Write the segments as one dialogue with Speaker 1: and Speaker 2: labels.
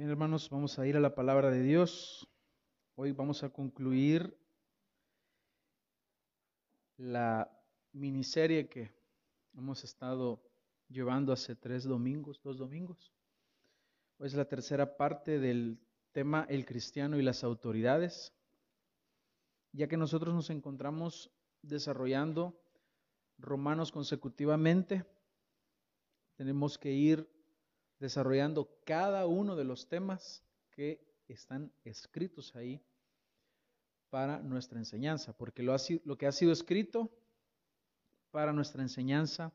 Speaker 1: Bien, hermanos, vamos a ir a la palabra de Dios. Hoy vamos a concluir la miniserie que hemos estado llevando hace tres domingos, dos domingos. Hoy es la tercera parte del tema El cristiano y las autoridades, ya que nosotros nos encontramos desarrollando Romanos consecutivamente, tenemos que ir desarrollando cada uno de los temas que están escritos ahí para nuestra enseñanza, porque lo, lo que ha sido escrito para nuestra enseñanza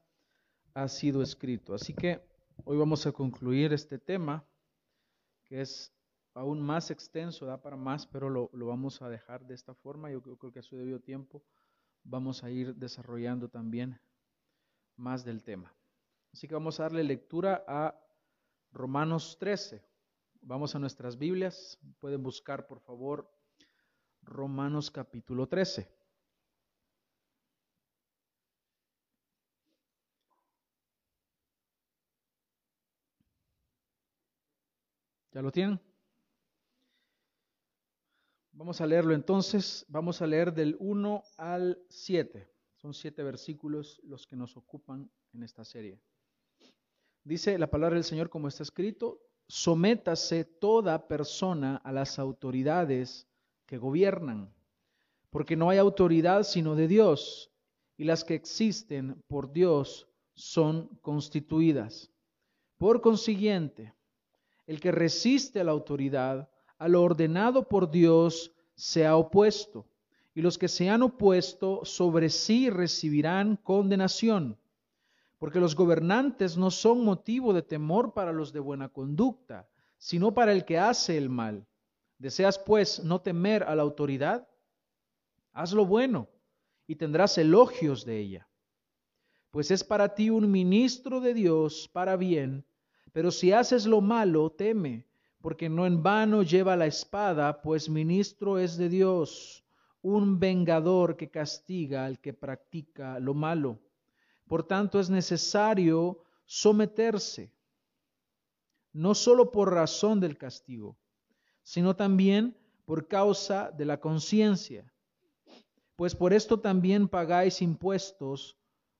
Speaker 1: ha sido escrito. Así que hoy vamos a concluir este tema, que es aún más extenso, da para más, pero lo, vamos a dejar de esta forma. Yo creo que a su debido tiempo vamos a ir desarrollando también más del tema. Así que vamos a darle lectura a Romanos 13. Vamos a nuestras Biblias. Pueden buscar, por favor, Romanos capítulo 13. ¿Ya lo tienen? Vamos a leerlo entonces. Vamos a leer del 1 al 7. Son siete versículos los que nos ocupan en esta serie. Dice la palabra del Señor como está escrito, sométase toda persona a las autoridades que gobiernan, porque no hay autoridad sino de Dios, y las que existen por Dios son constituidas. Por consiguiente, el que resiste a la autoridad, a lo ordenado por Dios, se ha opuesto, y los que se han opuesto sobre sí recibirán condenación porque los gobernantes no son motivo de temor para los de buena conducta, sino para el que hace el mal. ¿Deseas pues no temer a la autoridad? Haz lo bueno y tendrás elogios de ella. Pues es para ti un ministro de Dios para bien, pero si haces lo malo, teme, porque no en vano lleva la espada, pues ministro es de Dios, un vengador que castiga al que practica lo malo. Por tanto, es necesario someterse, no solo por razón del castigo, sino también por causa de la conciencia. Pues por esto también pagáis impuestos,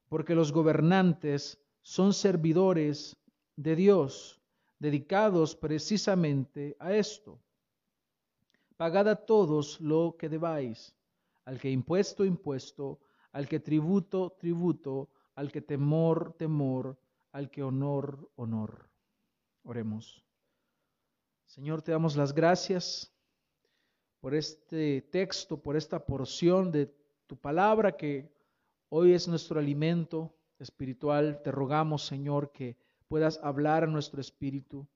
Speaker 1: porque los gobernantes son servidores de Dios, dedicados precisamente a esto. Pagad a todos lo que debáis, al que impuesto, impuesto, al que tributo, tributo, al que temor, temor, al que honor, honor. Oremos. Señor, te damos las gracias por este texto, por esta porción de tu palabra que hoy es nuestro alimento espiritual. Te rogamos, Señor, que puedas hablar a nuestro espíritu,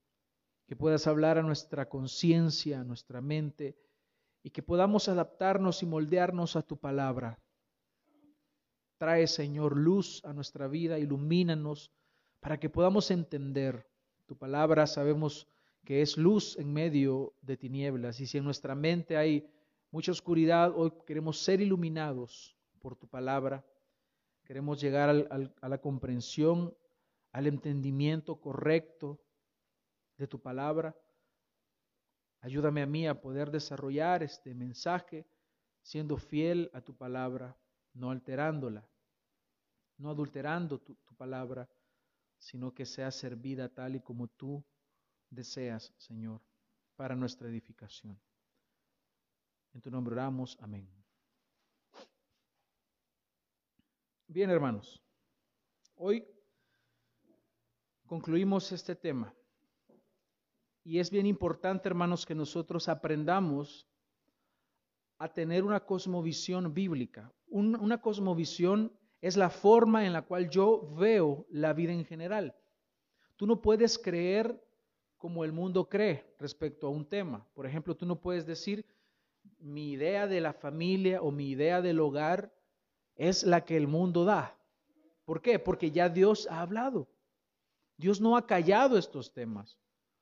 Speaker 1: que puedas hablar a nuestra conciencia, a nuestra mente, y que podamos adaptarnos y moldearnos a tu palabra. Trae, Señor, luz a nuestra vida, ilumínanos para que podamos entender tu palabra. Sabemos que es luz en medio de tinieblas y si en nuestra mente hay mucha oscuridad, hoy queremos ser iluminados por tu palabra. Queremos llegar a la comprensión, al entendimiento correcto de tu palabra. Ayúdame a mí a poder desarrollar este mensaje siendo fiel a tu palabra no alterándola, no adulterando tu, palabra, sino que sea servida tal y como tú deseas, Señor, para nuestra edificación. En tu nombre oramos, amén. Bien, hermanos, hoy concluimos este tema. Y es bien importante, hermanos, que nosotros aprendamos a tener una cosmovisión bíblica, una cosmovisión es la forma en la cual yo veo la vida en general. Tú no puedes creer como el mundo cree respecto a un tema. Por ejemplo, tú no puedes decir, mi idea de la familia o mi idea del hogar es la que el mundo da. ¿Por qué? Porque ya Dios ha hablado. Dios no ha callado estos temas.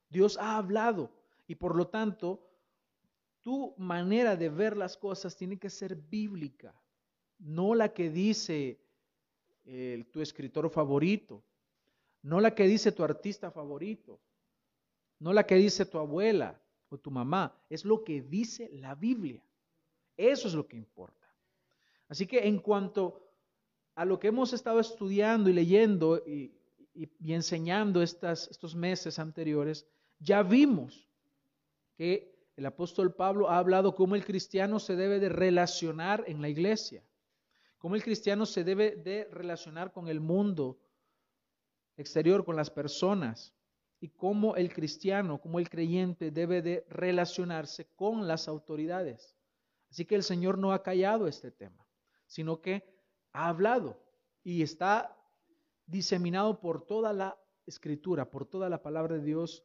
Speaker 1: Dios ha hablado. Y por lo tanto, tu manera de ver las cosas tiene que ser bíblica no la que dice tu escritor favorito, no la que dice tu artista favorito, no la que dice tu abuela o tu mamá, es lo que dice la Biblia. Eso es lo que importa. Así que en cuanto a lo que hemos estado estudiando y leyendo y, enseñando estos meses anteriores, ya vimos que el apóstol Pablo ha hablado cómo el cristiano se debe de relacionar en la iglesia, cómo el cristiano se debe de relacionar con el mundo exterior, con las personas, y cómo el cristiano, como el creyente debe de relacionarse con las autoridades. Así que el Señor no ha callado este tema, sino que ha hablado y está diseminado por toda la escritura, por toda la palabra de Dios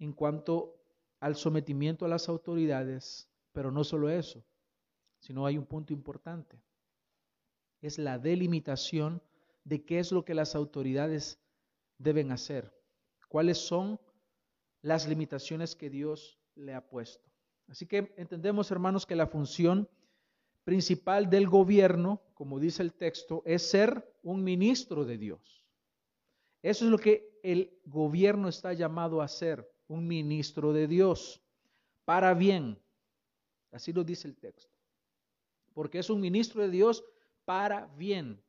Speaker 1: en cuanto al sometimiento a las autoridades, pero no solo eso, sino hay un punto importante. Es la delimitación de qué es lo que las autoridades deben hacer, cuáles son las limitaciones que Dios le ha puesto. Así que entendemos, hermanos, que la función principal del gobierno, como dice el texto, es ser un ministro de Dios. Eso es lo que el gobierno está llamado a ser, un ministro de Dios, para bien. Así lo dice el texto. Porque es un ministro de Dios para bien.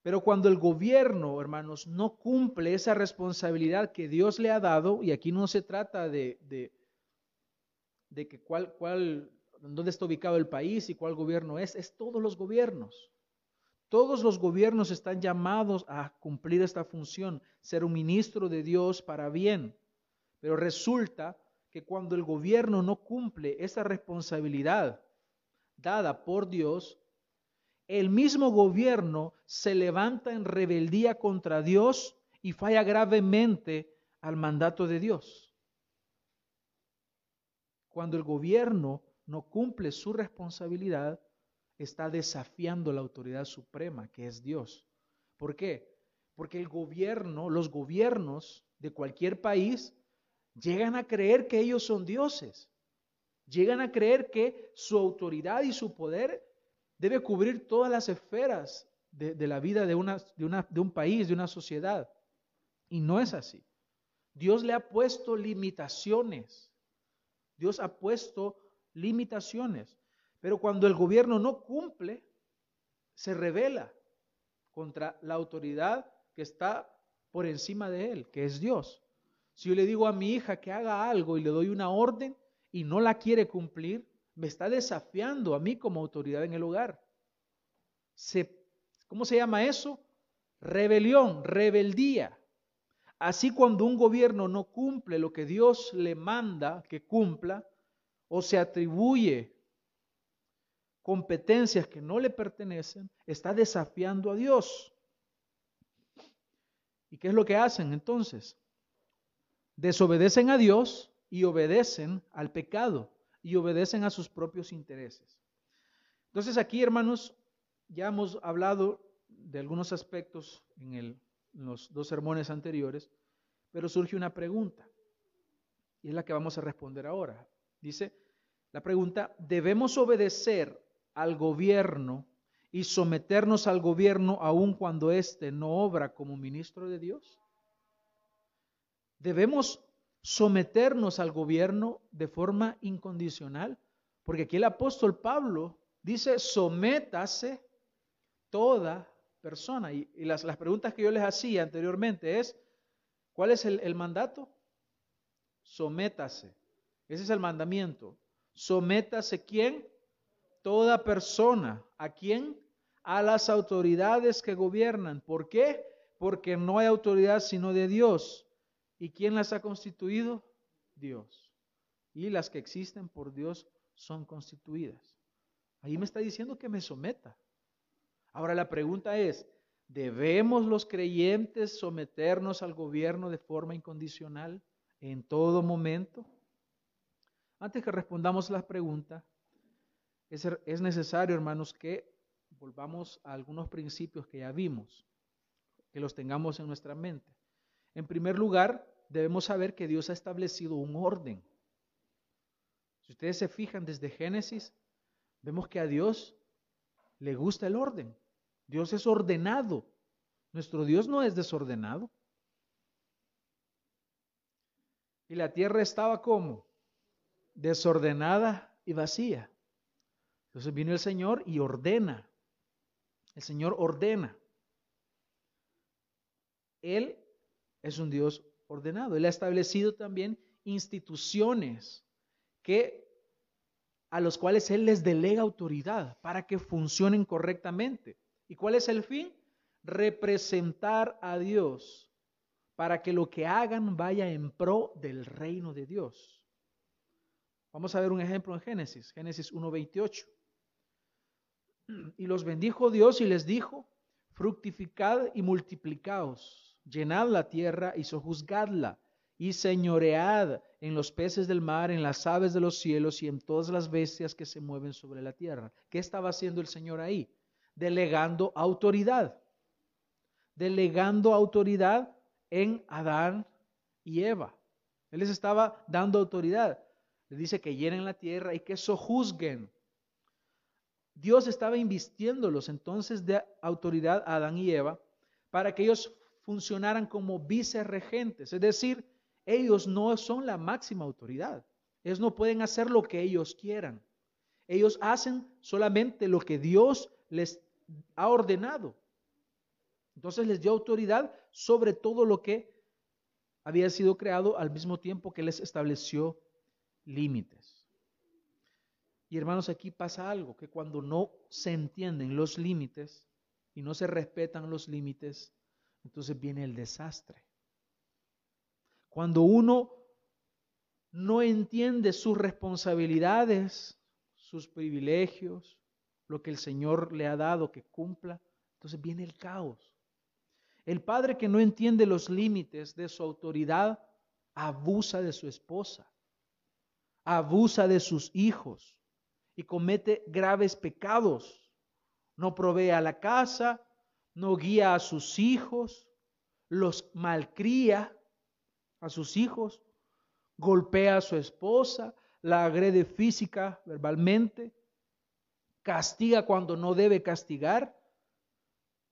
Speaker 1: Pero cuando el gobierno, hermanos, no cumple esa responsabilidad que Dios le ha dado, y aquí no se trata de, de, de que cuál, cuál, dónde está ubicado el país y cuál gobierno es, es todos los gobiernos. Todos los gobiernos están llamados a cumplir esta función, ser un ministro de Dios para bien. Pero resulta que cuando el gobierno no cumple esa responsabilidad dada por Dios, el mismo gobierno se levanta en rebeldía contra Dios y falla gravemente al mandato de Dios. Cuando el gobierno no cumple su responsabilidad, está desafiando la autoridad suprema, que es Dios. ¿Por qué? Porque el gobierno, los gobiernos de cualquier país, llegan a creer que ellos son dioses. Llegan a creer que su autoridad y su poder debe cubrir todas las esferas de, la vida de, de un país, de una sociedad. Y no es así. Dios le ha puesto limitaciones. Dios ha puesto limitaciones. Pero cuando el gobierno no cumple, se revela contra la autoridad que está por encima de él, que es Dios. Si yo le digo a mi hija que haga algo y le doy una orden y no la quiere cumplir, me está desafiando a mí como autoridad en el hogar. ¿Cómo se llama eso? Rebelión, rebeldía. Así cuando un gobierno no cumple lo que Dios le manda que cumpla o se atribuye competencias que no le pertenecen, está desafiando a Dios. ¿Y qué es lo que hacen entonces? Desobedecen a Dios y obedecen al pecado y obedecen a sus propios intereses. Entonces aquí, hermanos, ya hemos hablado de algunos aspectos en, los dos sermones anteriores, pero surge una pregunta, y es la que vamos a responder ahora. Dice la pregunta, ¿debemos obedecer al gobierno y someternos al gobierno aun cuando éste no obra como ministro de Dios? ¿Debemos someternos al gobierno de forma incondicional, porque aquí el apóstol Pablo dice, sométase toda persona. Y, las, preguntas que yo les hacía anteriormente es, ¿cuál es el, el mandato? Sométase. Ese es el mandamiento. Sométase quién? Toda persona. ¿A quién? A las autoridades que gobiernan. ¿Por qué? Porque no hay autoridad sino de Dios. ¿Y quién las ha constituido? Dios. Y las que existen por Dios son constituidas. Ahí me está diciendo que me someta. Ahora la pregunta es, ¿debemos los creyentes someternos al gobierno de forma incondicional en todo momento? Antes que respondamos la pregunta, es, es necesario, hermanos, que volvamos a algunos principios que ya vimos, que los tengamos en nuestra mente. En primer lugar, debemos saber que Dios ha establecido un orden. Si ustedes se fijan desde Génesis, vemos que a Dios le gusta el orden. Dios es ordenado. Nuestro Dios no es desordenado. Y la tierra estaba como desordenada y vacía. Entonces vino el Señor y ordena. El Señor ordena. Él es un Dios ordenado. Él ha establecido también instituciones que a los cuales Él les delega autoridad para que funcionen correctamente. ¿Y cuál es el fin? Representar a Dios para que lo que hagan vaya en pro del reino de Dios. Vamos a ver un ejemplo en Génesis, Génesis 1.28. Y los bendijo Dios y les dijo, fructificad y multiplicaos, llenad la tierra y sojuzgadla y señoread en los peces del mar, en las aves de los cielos y en todas las bestias que se mueven sobre la tierra. ¿Qué estaba haciendo el Señor ahí? Delegando autoridad. Delegando autoridad en Adán y Eva. Él les estaba dando autoridad. Le dice que llenen la tierra y que sojuzguen. Dios estaba invistiéndolos entonces de autoridad a Adán y Eva para que ellos funcionaran como vicerregentes, es decir, ellos no son la máxima autoridad. Ellos no pueden hacer lo que ellos quieran. Ellos hacen solamente lo que Dios les ha ordenado. Entonces les dio autoridad sobre todo lo que había sido creado al mismo tiempo que les estableció límites. Y hermanos, aquí pasa algo, que cuando no se entienden los límites y no se respetan los límites, entonces viene el desastre. Cuando uno no entiende sus responsabilidades, sus privilegios, lo que el Señor le ha dado que cumpla, entonces viene el caos. El padre que no entiende los límites de su autoridad abusa de su esposa, abusa de sus hijos y comete graves pecados. No provee a la casa, no guía a sus hijos, los malcría a sus hijos, golpea a su esposa, la agrede física, verbalmente, castiga cuando no debe castigar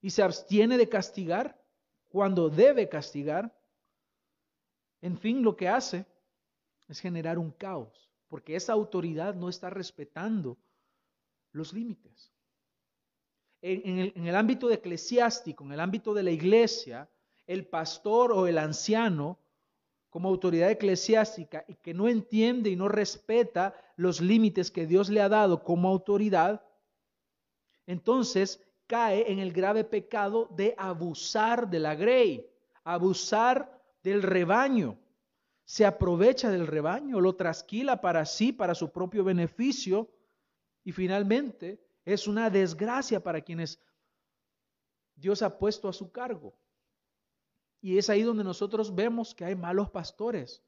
Speaker 1: y se abstiene de castigar cuando debe castigar. En fin, lo que hace es generar un caos, porque esa autoridad no está respetando los límites. En, el, el ámbito eclesiástico, en el ámbito de la iglesia, el pastor o el anciano como autoridad eclesiástica y que no entiende y no respeta los límites que Dios le ha dado como autoridad, entonces cae en el grave pecado de abusar de la grey, abusar del rebaño. Se aprovecha del rebaño, lo trasquila para sí, para su propio beneficio y finalmente es una desgracia para quienes Dios ha puesto a su cargo. Y es ahí donde nosotros vemos que hay malos pastores.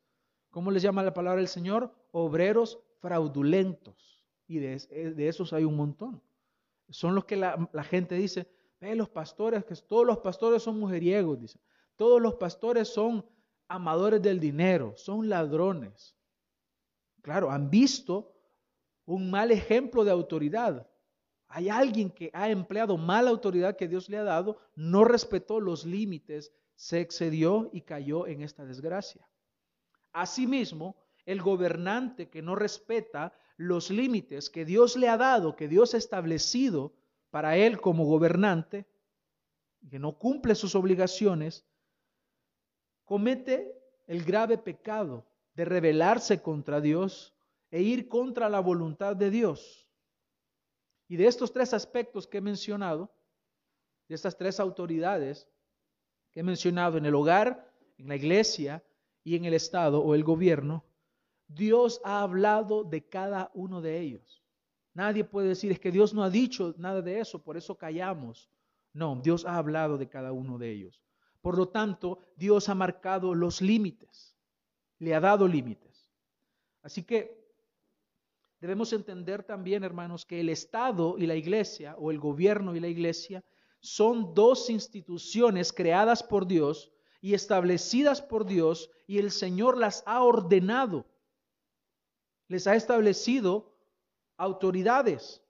Speaker 1: ¿Cómo les llama la palabra del Señor? Obreros fraudulentos. Y de, esos hay un montón. Son los que la, gente dice, ve los pastores, que todos los pastores son mujeriegos, dice. Todos los pastores son amadores del dinero, son ladrones. Claro, han visto un mal ejemplo de autoridad. Hay alguien que ha empleado mala autoridad que Dios le ha dado, no respetó los límites se excedió y cayó en esta desgracia. Asimismo, el gobernante que no respeta los límites que Dios le ha dado, que Dios ha establecido para él como gobernante, que no cumple sus obligaciones, comete el grave pecado de rebelarse contra Dios e ir contra la voluntad de Dios. Y de estos tres aspectos que he mencionado, de estas tres autoridades, que he mencionado en el hogar, en la iglesia y en el Estado o el gobierno, Dios ha hablado de cada uno de ellos. Nadie puede decir, es que Dios no ha dicho nada de eso, por eso callamos. No, Dios ha hablado de cada uno de ellos. Por lo tanto, Dios ha marcado los límites, le ha dado límites. Así que debemos entender también, hermanos, que el Estado y la iglesia, o el gobierno y la iglesia, son dos instituciones creadas por Dios y establecidas por Dios y el Señor las ha ordenado. Les ha establecido autoridades.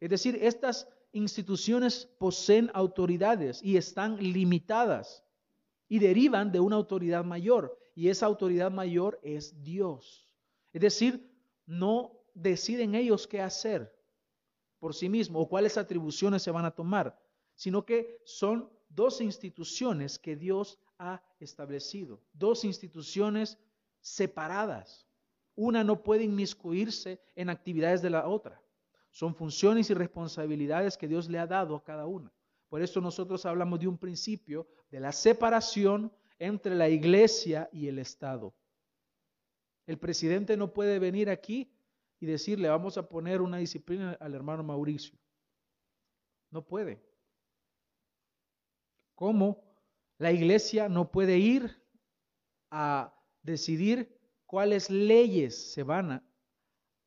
Speaker 1: Es decir, estas instituciones poseen autoridades y están limitadas y derivan de una autoridad mayor. y esa autoridad mayor es Dios. Es decir, no deciden ellos qué hacer por sí mismos o cuáles atribuciones se van a tomar, sino que son dos instituciones que Dios ha establecido, dos instituciones separadas. Una no puede inmiscuirse en actividades de la otra. Son funciones y responsabilidades que Dios le ha dado a cada una. Por eso nosotros hablamos de un principio de la separación entre la iglesia y el Estado. El presidente no puede venir aquí y decirle, vamos a poner una disciplina al hermano Mauricio. No puede. ¿Cómo? La iglesia no puede ir a decidir cuáles leyes se van a,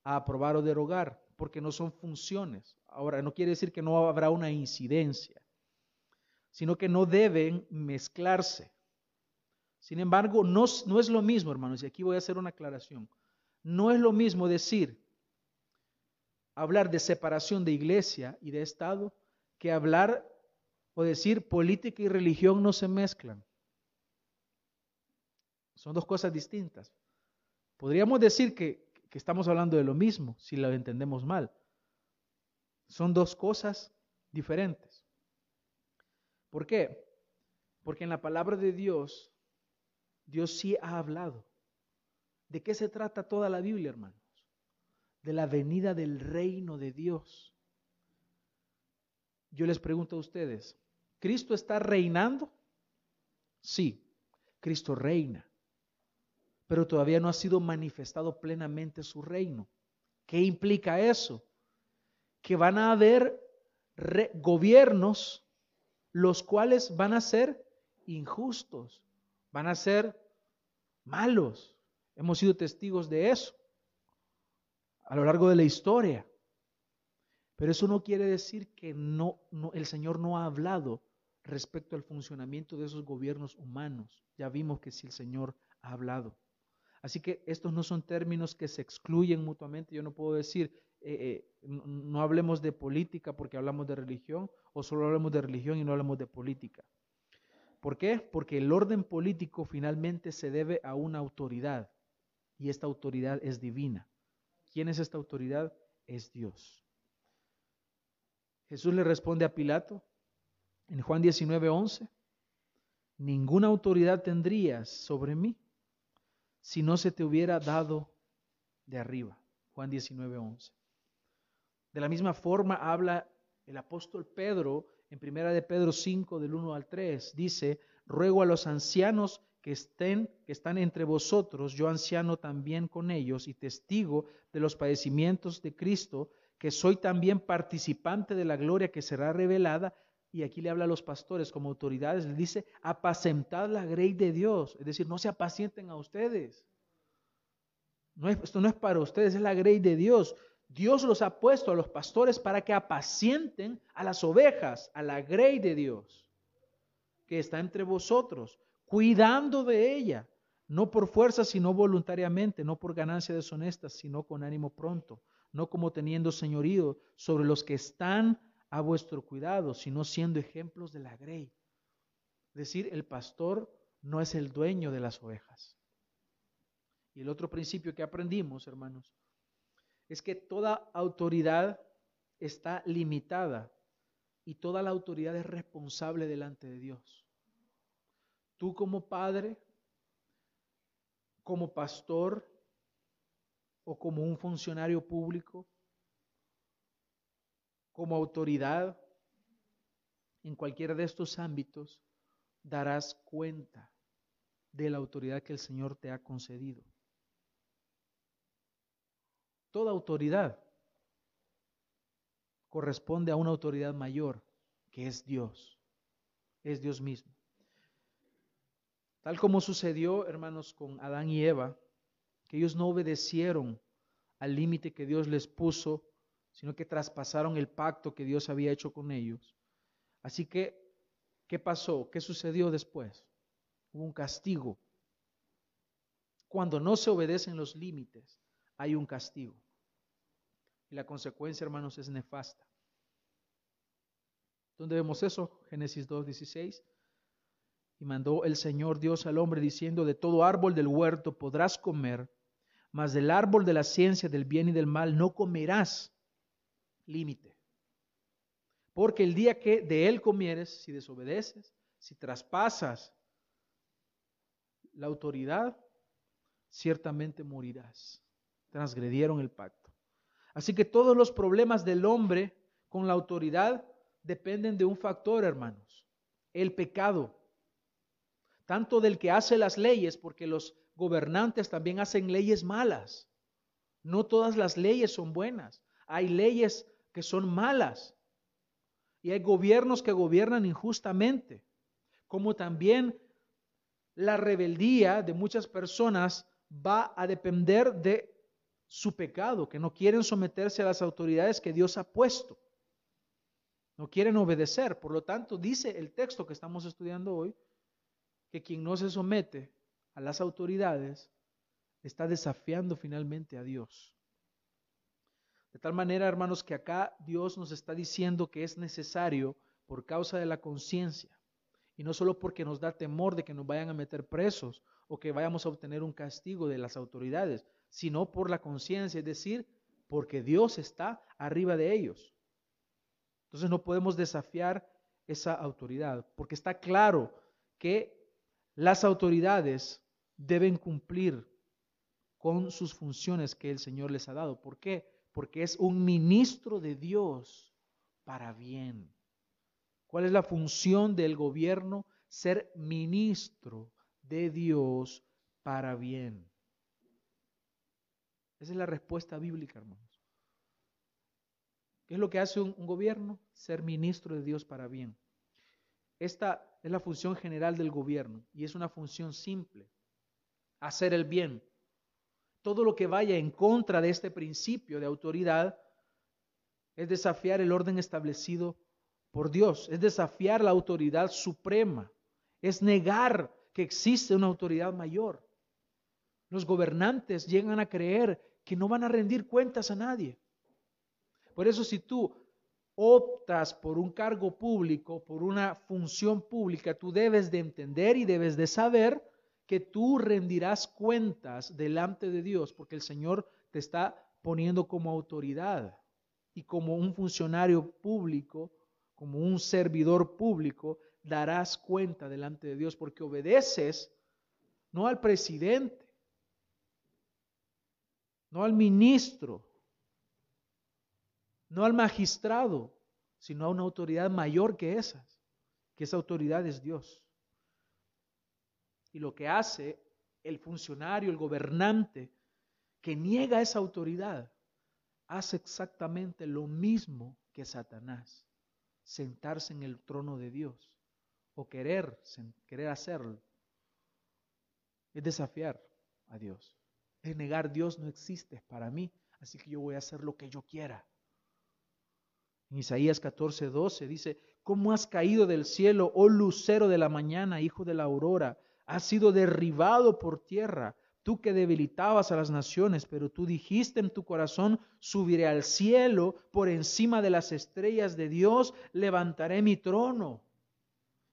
Speaker 1: aprobar o derogar, porque no son funciones. Ahora, no quiere decir que no habrá una incidencia, sino que no deben mezclarse. Sin embargo, no, no es lo mismo, hermanos, y aquí voy a hacer una aclaración. No es lo mismo decir, hablar de separación de iglesia y de Estado, que hablar o decir política y religión no se mezclan. Son dos cosas distintas. Podríamos decir que, que estamos hablando de lo mismo si lo entendemos mal. Son dos cosas diferentes. ¿Por qué? Porque en la palabra de Dios Dios sí ha hablado. ¿De qué se trata toda la Biblia, hermanos? De la venida del reino de Dios. Yo les pregunto a ustedes, ¿Cristo está reinando? Sí, Cristo reina, pero todavía no ha sido manifestado plenamente su reino. ¿Qué implica eso? Que van a haber gobiernos los cuales van a ser injustos, van a ser malos. Hemos sido testigos de eso a lo largo de la historia. Pero eso no quiere decir que no, el Señor no ha hablado respecto al funcionamiento de esos gobiernos humanos. Ya vimos que si el Señor ha hablado. Así que estos no son términos que se excluyen mutuamente. Yo no puedo decir, eh, eh, no hablemos de política porque hablamos de religión, o solo hablemos de religión y no hablamos de política. ¿Por qué? Porque el orden político finalmente se debe a una autoridad y esta autoridad es divina. ¿Quién es esta autoridad? Es Dios. Jesús le responde a Pilato en Juan 19, 11, ninguna autoridad tendrías sobre mí si no se te hubiera dado de arriba. Juan 19, 11. De la misma forma habla el apóstol Pedro en primera de Pedro 5 del 1 al 3 dice, ruego a los ancianos que estén que están entre vosotros, yo anciano también con ellos y testigo de los padecimientos de Cristo, que soy también participante de la gloria que será revelada, y aquí le habla a los pastores como autoridades, le dice, apacentad la grey de Dios, es decir, no se apacienten a ustedes. No esto no es para ustedes, es la grey de Dios. Dios los ha puesto a los pastores para que apacienten a las ovejas, a la grey de Dios, que está entre vosotros, cuidando de ella, no por fuerza, sino voluntariamente, no por ganancia deshonesta, sino con ánimo pronto, no como teniendo señorío sobre los que están a vuestro cuidado, sino siendo ejemplos de la grey. Es decir, el pastor no es el dueño de las ovejas. Y el otro principio que aprendimos, hermanos, es que toda autoridad está limitada y toda la autoridad es responsable delante de Dios. Tú como padre, como pastor o como un funcionario público, como autoridad en cualquiera de estos ámbitos, darás cuenta de la autoridad que el Señor te ha concedido toda autoridad corresponde a una autoridad mayor, que es Dios, es Dios mismo. Tal como sucedió, hermanos, con Adán y Eva, que ellos no obedecieron al límite que Dios les puso, sino que traspasaron el pacto que Dios había hecho con ellos. Así que, ¿qué pasó? ¿Qué sucedió después? Hubo un castigo. Cuando no se obedecen los límites, hay un castigo. Y la consecuencia, hermanos, es nefasta. ¿Dónde vemos eso? Génesis 2.16. Y mandó el Señor Dios al hombre diciendo, de todo árbol del huerto podrás comer, mas del árbol de la ciencia del bien y del mal no comerás. Límite. Porque el día que de él comieres, si desobedeces, si traspasas la autoridad, ciertamente morirás. Transgredieron el pacto. Así que todos los problemas del hombre con la autoridad dependen de un factor, hermanos, el pecado. Tanto del que hace las leyes, porque los gobernantes también hacen leyes malas. No todas las leyes son buenas. Hay leyes que son malas. Y hay gobiernos que gobiernan injustamente. Como también la rebeldía de muchas personas va a depender de su pecado, que no quieren someterse a las autoridades que Dios ha puesto. No quieren obedecer. Por lo tanto, dice el texto que estamos estudiando hoy, que quien no se somete a las autoridades está desafiando finalmente a Dios. De tal manera, hermanos, que acá Dios nos está diciendo que es necesario por causa de la conciencia, y no solo porque nos da temor de que nos vayan a meter presos o que vayamos a obtener un castigo de las autoridades, sino por la conciencia, es decir, porque Dios está arriba de ellos. Entonces no podemos desafiar esa autoridad, porque está claro que las autoridades deben cumplir con sus funciones que el Señor les ha dado. ¿Por qué? Porque es un ministro de Dios para bien. ¿Cuál es la función del gobierno? Ser ministro de Dios para bien. Esa es la respuesta bíblica, hermanos. ¿Qué es lo que hace un, gobierno? Ser ministro de Dios para bien. Esta es la función general del gobierno y es una función simple, hacer el bien. Todo lo que vaya en contra de este principio de autoridad es desafiar el orden establecido por Dios, es desafiar la autoridad suprema, es negar que existe una autoridad mayor. Los gobernantes llegan a creer que no van a rendir cuentas a nadie. Por eso si tú optas por un cargo público, por una función pública, tú debes de entender y debes de saber que tú rendirás cuentas delante de Dios, porque el Señor te está poniendo como autoridad y como un funcionario público, como un servidor público, darás cuenta delante de Dios, porque obedeces no al presidente, no al ministro, no al magistrado, sino a una autoridad mayor que esas, que esa autoridad es Dios. Y lo que hace el funcionario, el gobernante, que niega esa autoridad, hace exactamente lo mismo que Satanás, sentarse en el trono de Dios o querer, querer hacerlo. Es desafiar a Dios. Es negar Dios no existe para mí, así que yo voy a hacer lo que yo quiera. Isaías 14, 12 dice, ¿cómo has caído del cielo, oh lucero de la mañana, hijo de la aurora? Has sido derribado por tierra, tú que debilitabas a las naciones, pero tú dijiste en tu corazón, subiré al cielo, por encima de las estrellas de Dios, levantaré mi trono.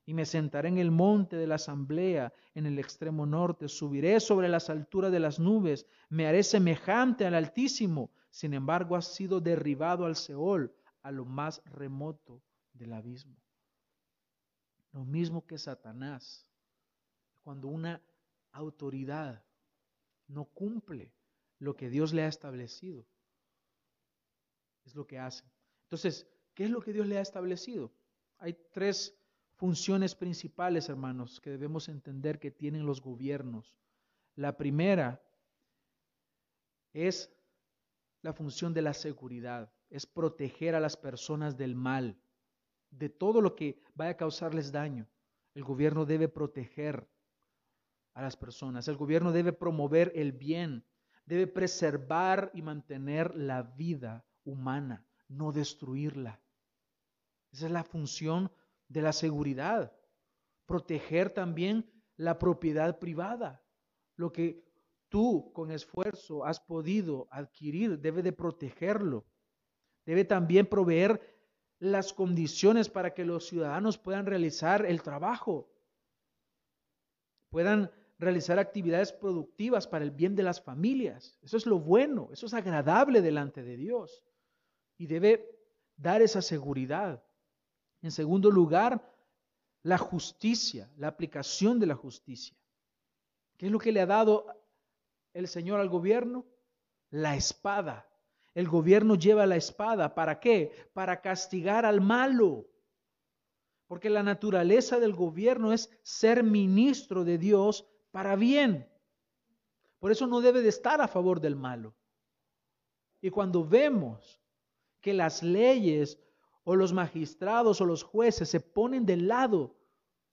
Speaker 1: Y me sentaré en el monte de la asamblea, en el extremo norte, subiré sobre las alturas de las nubes, me haré semejante al Altísimo. Sin embargo, has sido derribado al Seol, a lo más remoto del abismo. Lo mismo que Satanás, cuando una autoridad no cumple lo que Dios le ha establecido, es lo que hace. Entonces, ¿qué es lo que Dios le ha establecido? Hay tres funciones principales, hermanos, que debemos entender que tienen los gobiernos. La primera es la función de la seguridad es proteger a las personas del mal, de todo lo que vaya a causarles daño. El gobierno debe proteger a las personas. El gobierno debe promover el bien, debe preservar y mantener la vida humana, no destruirla. Esa es la función de la seguridad. Proteger también la propiedad privada. Lo que tú con esfuerzo has podido adquirir, debe de protegerlo. Debe también proveer las condiciones para que los ciudadanos puedan realizar el trabajo. puedan realizar actividades productivas para el bien de las familias. Eso es lo bueno, eso es agradable delante de Dios y debe dar esa seguridad. En segundo lugar, la justicia, la aplicación de la justicia. ¿Qué es lo que le ha dado el Señor al gobierno? La espada. El gobierno lleva la espada. ¿Para qué? Para castigar al malo. Porque la naturaleza del gobierno es ser ministro de Dios para bien. Por eso no debe de estar a favor del malo. Y cuando vemos que las leyes o los magistrados o los jueces se ponen del lado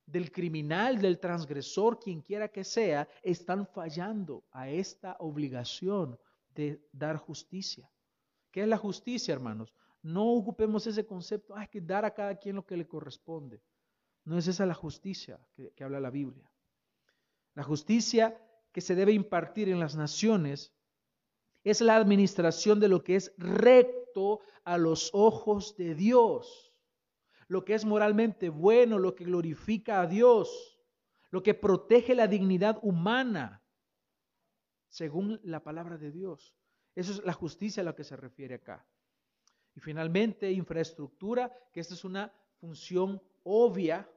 Speaker 1: del criminal, del transgresor, quien quiera que sea, están fallando a esta obligación de dar justicia. ¿Qué es la justicia, hermanos? No ocupemos ese concepto, hay que dar a cada quien lo que le corresponde. No es esa la justicia que, que habla la Biblia. La justicia que se debe impartir en las naciones es la administración de lo que es a los ojos de Dios, lo que es moralmente bueno, lo que glorifica a Dios, lo que protege la dignidad humana, según la palabra de Dios. Eso es la justicia a la que se refiere acá. Y finalmente, infraestructura, que esta es una función obvia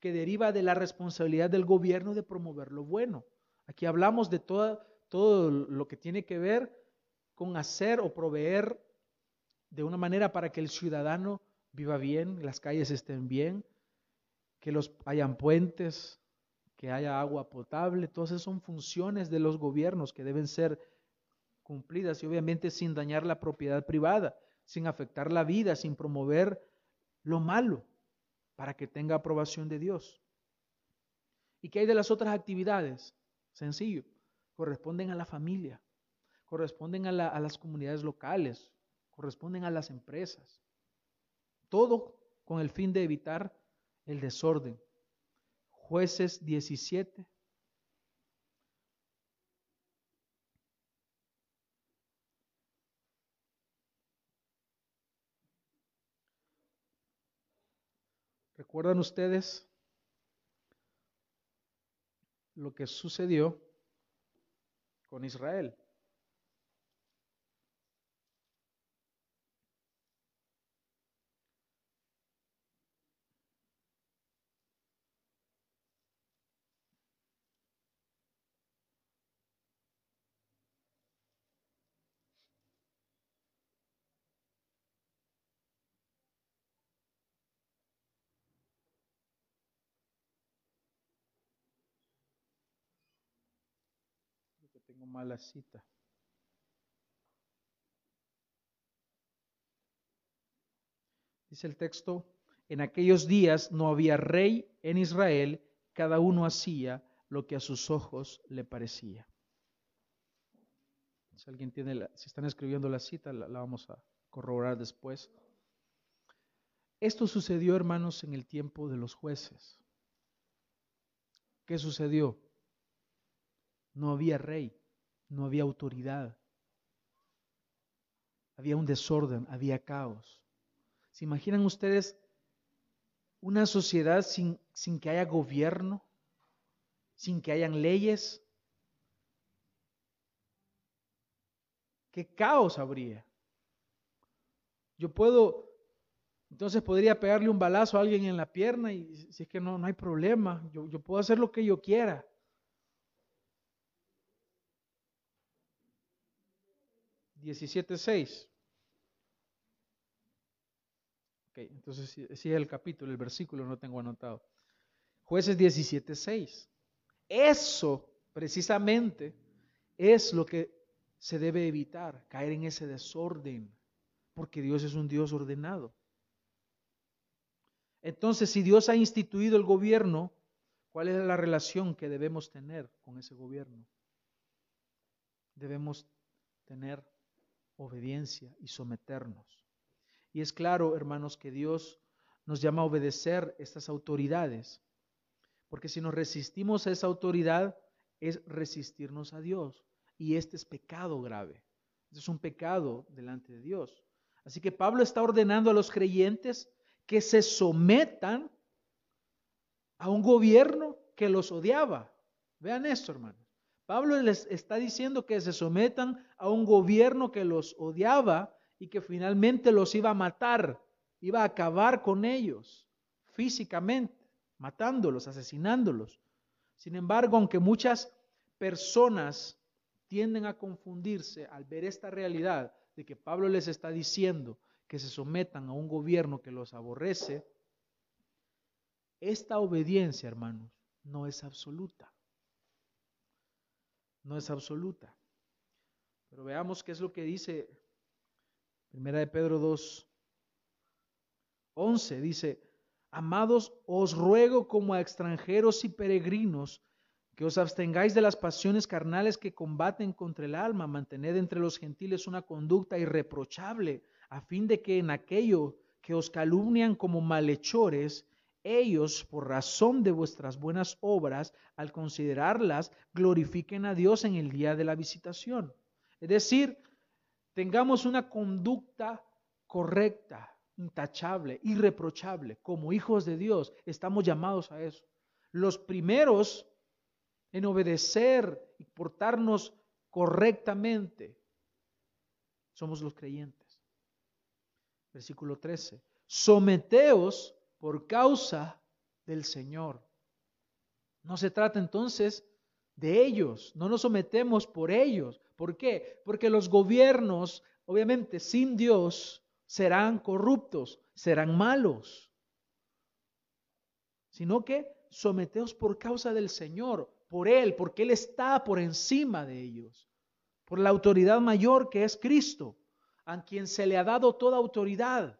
Speaker 1: que deriva de la responsabilidad del gobierno de promover lo bueno. Aquí hablamos de todo, todo lo que tiene que ver con hacer o proveer de una manera para que el ciudadano viva bien, las calles estén bien, que los hayan puentes, que haya agua potable, todas esas son funciones de los gobiernos que deben ser cumplidas y obviamente sin dañar la propiedad privada, sin afectar la vida, sin promover lo malo, para que tenga aprobación de Dios. ¿Y qué hay de las otras actividades? Sencillo, corresponden a la familia, corresponden a, a las comunidades locales, corresponden a las empresas. Todo con el fin de evitar el desorden. Jueces 17. ¿Recuerdan ustedes lo que sucedió con Israel? tengo mala cita. Dice el texto, en aquellos días no había rey en Israel, cada uno hacía lo que a sus ojos le parecía. Si alguien tiene, la, si están escribiendo la cita, la vamos a corroborar después. Esto sucedió, hermanos, en el tiempo de los jueces. ¿Qué sucedió? No había rey, no había autoridad. Había un desorden, había caos. ¿Se imaginan ustedes una sociedad sin, sin que haya gobierno, sin que hayan leyes? ¿Qué caos habría? Yo puedo, entonces podría pegarle un balazo a alguien en la pierna y si es que no, no hay problema, yo, yo puedo hacer lo que yo quiera. 17.6. Ok, entonces si es el capítulo, el versículo no tengo anotado. Jueces 17.6. Eso precisamente es lo que se debe evitar, caer en ese desorden, porque Dios es un Dios ordenado. Entonces, si Dios ha instituido el gobierno, ¿cuál es la relación que debemos tener con ese gobierno? Debemos tener obediencia y someternos. Y es claro, hermanos, que Dios nos llama a obedecer estas autoridades, porque si nos resistimos a esa autoridad es resistirnos a Dios, y este es pecado grave, este es un pecado delante de Dios. Así que Pablo está ordenando a los creyentes que se sometan a un gobierno que los odiaba, Vean esto, hermanos. Pablo les está diciendo que se sometan a un gobierno que los odiaba y que finalmente los iba a matar, iba a acabar con ellos físicamente, matándolos, asesinándolos. Sin embargo, aunque muchas personas tienden a confundirse al ver esta realidad de que Pablo les está diciendo que se sometan a un gobierno que los aborrece, esta obediencia, hermanos, no es absoluta. No es absoluta. Pero veamos qué es lo que dice Primera de Pedro 2, 11. Dice, amados, os ruego como a extranjeros y peregrinos, que os abstengáis de las pasiones carnales que combaten contra el alma, mantened entre los gentiles una conducta irreprochable, a fin de que en aquello que os calumnian como malhechores, ellos, por razón de vuestras buenas obras, al considerarlas, glorifiquen a Dios en el día de la visitación. Es decir, tengamos una conducta correcta, intachable, irreprochable. Como hijos de Dios, estamos llamados a eso. Los primeros en obedecer y portarnos correctamente, somos los creyentes. Versículo 13. Someteos por causa del Señor. No se trata entonces de ellos, no nos sometemos por ellos. ¿Por qué? Porque los gobiernos, obviamente, sin Dios, serán corruptos, serán malos. Sino que someteos por causa del Señor, por Él, porque Él está por encima de ellos, por la autoridad mayor que es Cristo, a quien se le ha dado toda autoridad.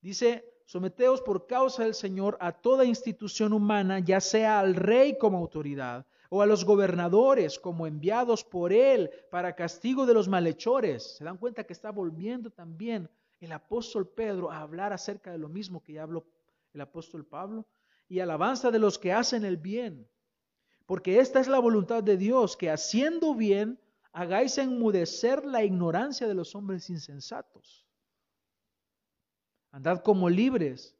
Speaker 1: Dice, someteos por causa del Señor a toda institución humana, ya sea al rey como autoridad o a los gobernadores como enviados por Él para castigo de los malhechores. Se dan cuenta que está volviendo también el apóstol Pedro a hablar acerca de lo mismo que ya habló el apóstol Pablo y alabanza de los que hacen el bien. Porque esta es la voluntad de Dios, que haciendo bien hagáis enmudecer la ignorancia de los hombres insensatos. Andad como libres,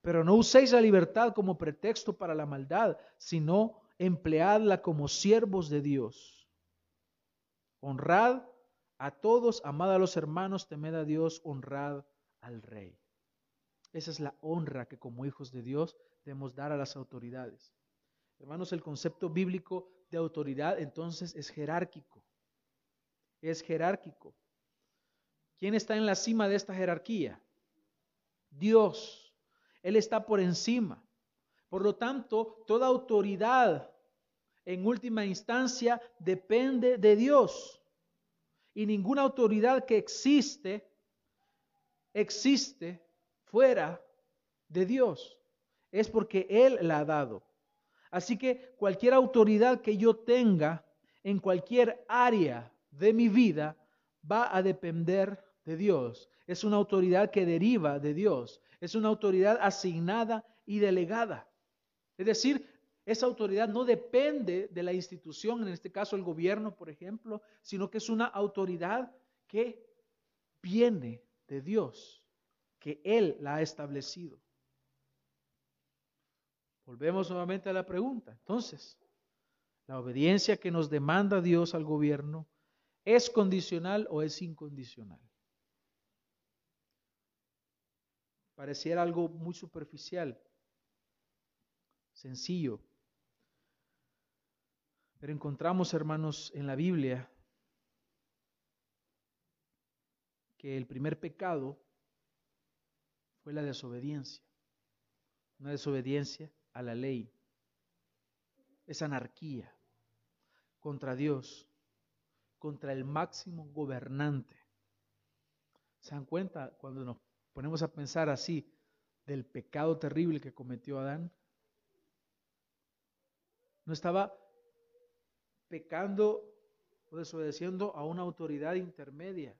Speaker 1: pero no uséis la libertad como pretexto para la maldad, sino empleadla como siervos de Dios. Honrad a todos, amad a los hermanos, temed a Dios, honrad al rey. Esa es la honra que como hijos de Dios debemos dar a las autoridades. Hermanos, el concepto bíblico de autoridad entonces es jerárquico. Es jerárquico. ¿Quién está en la cima de esta jerarquía? Dios. Él está por encima. Por lo tanto, toda autoridad en última instancia depende de Dios. Y ninguna autoridad que existe, existe fuera de Dios. Es porque Él la ha dado. Así que cualquier autoridad que yo tenga en cualquier área de mi vida va a depender de Dios. Es una autoridad que deriva de Dios. Es una autoridad asignada y delegada. Es decir, esa autoridad no depende de la institución, en este caso el gobierno, por ejemplo, sino que es una autoridad que viene de Dios, que Él la ha establecido. Volvemos nuevamente a la pregunta. Entonces, ¿la obediencia que nos demanda Dios al gobierno es condicional o es incondicional? Pareciera algo muy superficial, sencillo. Pero encontramos, hermanos, en la Biblia que el primer pecado fue la desobediencia. Una desobediencia a la ley. Es anarquía contra Dios, contra el máximo gobernante. ¿Se dan cuenta cuando nos ponemos a pensar así del pecado terrible que cometió Adán? No estaba pecando o desobedeciendo a una autoridad intermedia,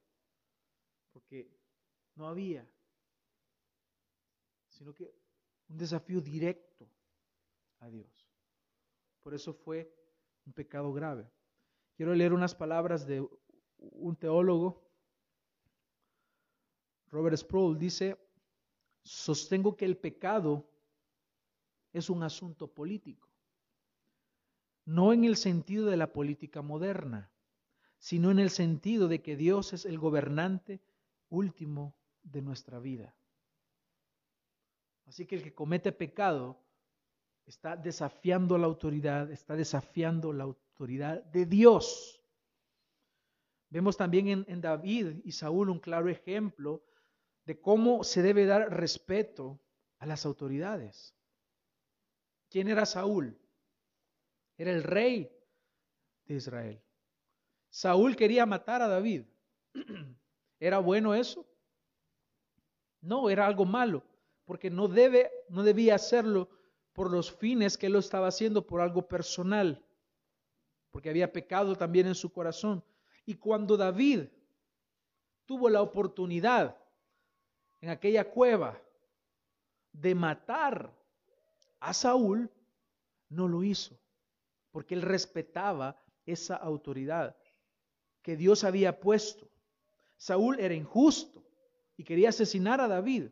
Speaker 1: porque no había, sino que un desafío directo a Dios. Por eso fue un pecado grave. Quiero leer unas palabras de un teólogo, Robert Sproul, dice, sostengo que el pecado es un asunto político. no en el sentido de la política moderna, sino en el sentido de que Dios es el gobernante último de nuestra vida. Así que el que comete pecado está desafiando la autoridad, está desafiando la autoridad de Dios. Vemos también en, David y Saúl un claro ejemplo de cómo se debe dar respeto a las autoridades. ¿Quién era Saúl? Era el rey de Israel. Saúl quería matar a David. ¿Era bueno eso? No, era algo malo, porque no debe no debía hacerlo por los fines que él lo estaba haciendo por algo personal, porque había pecado también en su corazón. Y cuando David tuvo la oportunidad en aquella cueva de matar a Saúl, no lo hizo, porque él respetaba esa autoridad que Dios había puesto. Saúl era injusto y quería asesinar a David,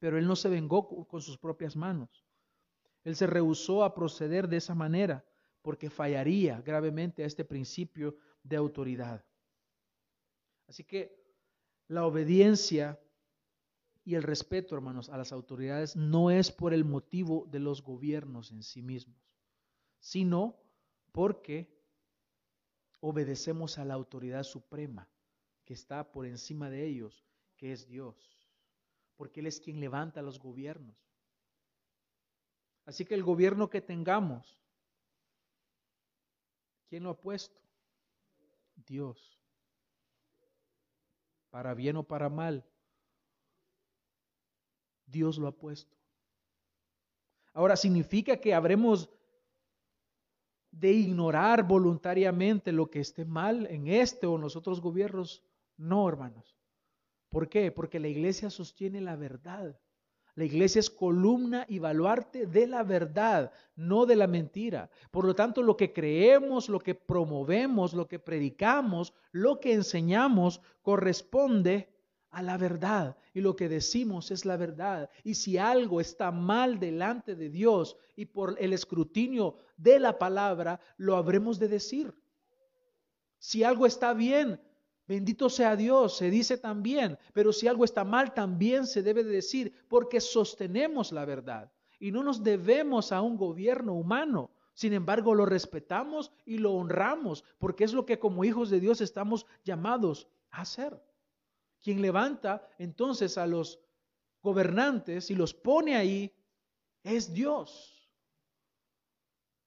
Speaker 1: pero él no se vengó con sus propias manos. Él se rehusó a proceder de esa manera porque fallaría gravemente a este principio de autoridad. Así que la obediencia y el respeto, hermanos, a las autoridades no es por el motivo de los gobiernos en sí mismos, sino porque obedecemos a la autoridad suprema que está por encima de ellos, que es Dios, porque Él es quien levanta los gobiernos. Así que el gobierno que tengamos, ¿quién lo ha puesto? Dios. Para bien o para mal, Dios lo ha puesto. Ahora, ¿significa que habremos de ignorar voluntariamente lo que esté mal en este o en los otros gobiernos? No, hermanos. ¿Por qué? Porque la iglesia sostiene la verdad. La iglesia es columna y baluarte de la verdad, no de la mentira. Por lo tanto, lo que creemos, lo que promovemos, lo que predicamos, lo que enseñamos, corresponde a la verdad. Y lo que decimos es la verdad. Y si algo está mal delante de Dios y por el escrutinio de la palabra, lo habremos de decir. Si algo está bien, Bendito sea Dios, se dice también, pero si algo está mal también se debe de decir, porque sostenemos la verdad y no nos debemos a un gobierno humano. Sin embargo, lo respetamos y lo honramos, porque es lo que como hijos de Dios estamos llamados a hacer. Quien levanta entonces a los gobernantes y los pone ahí es Dios.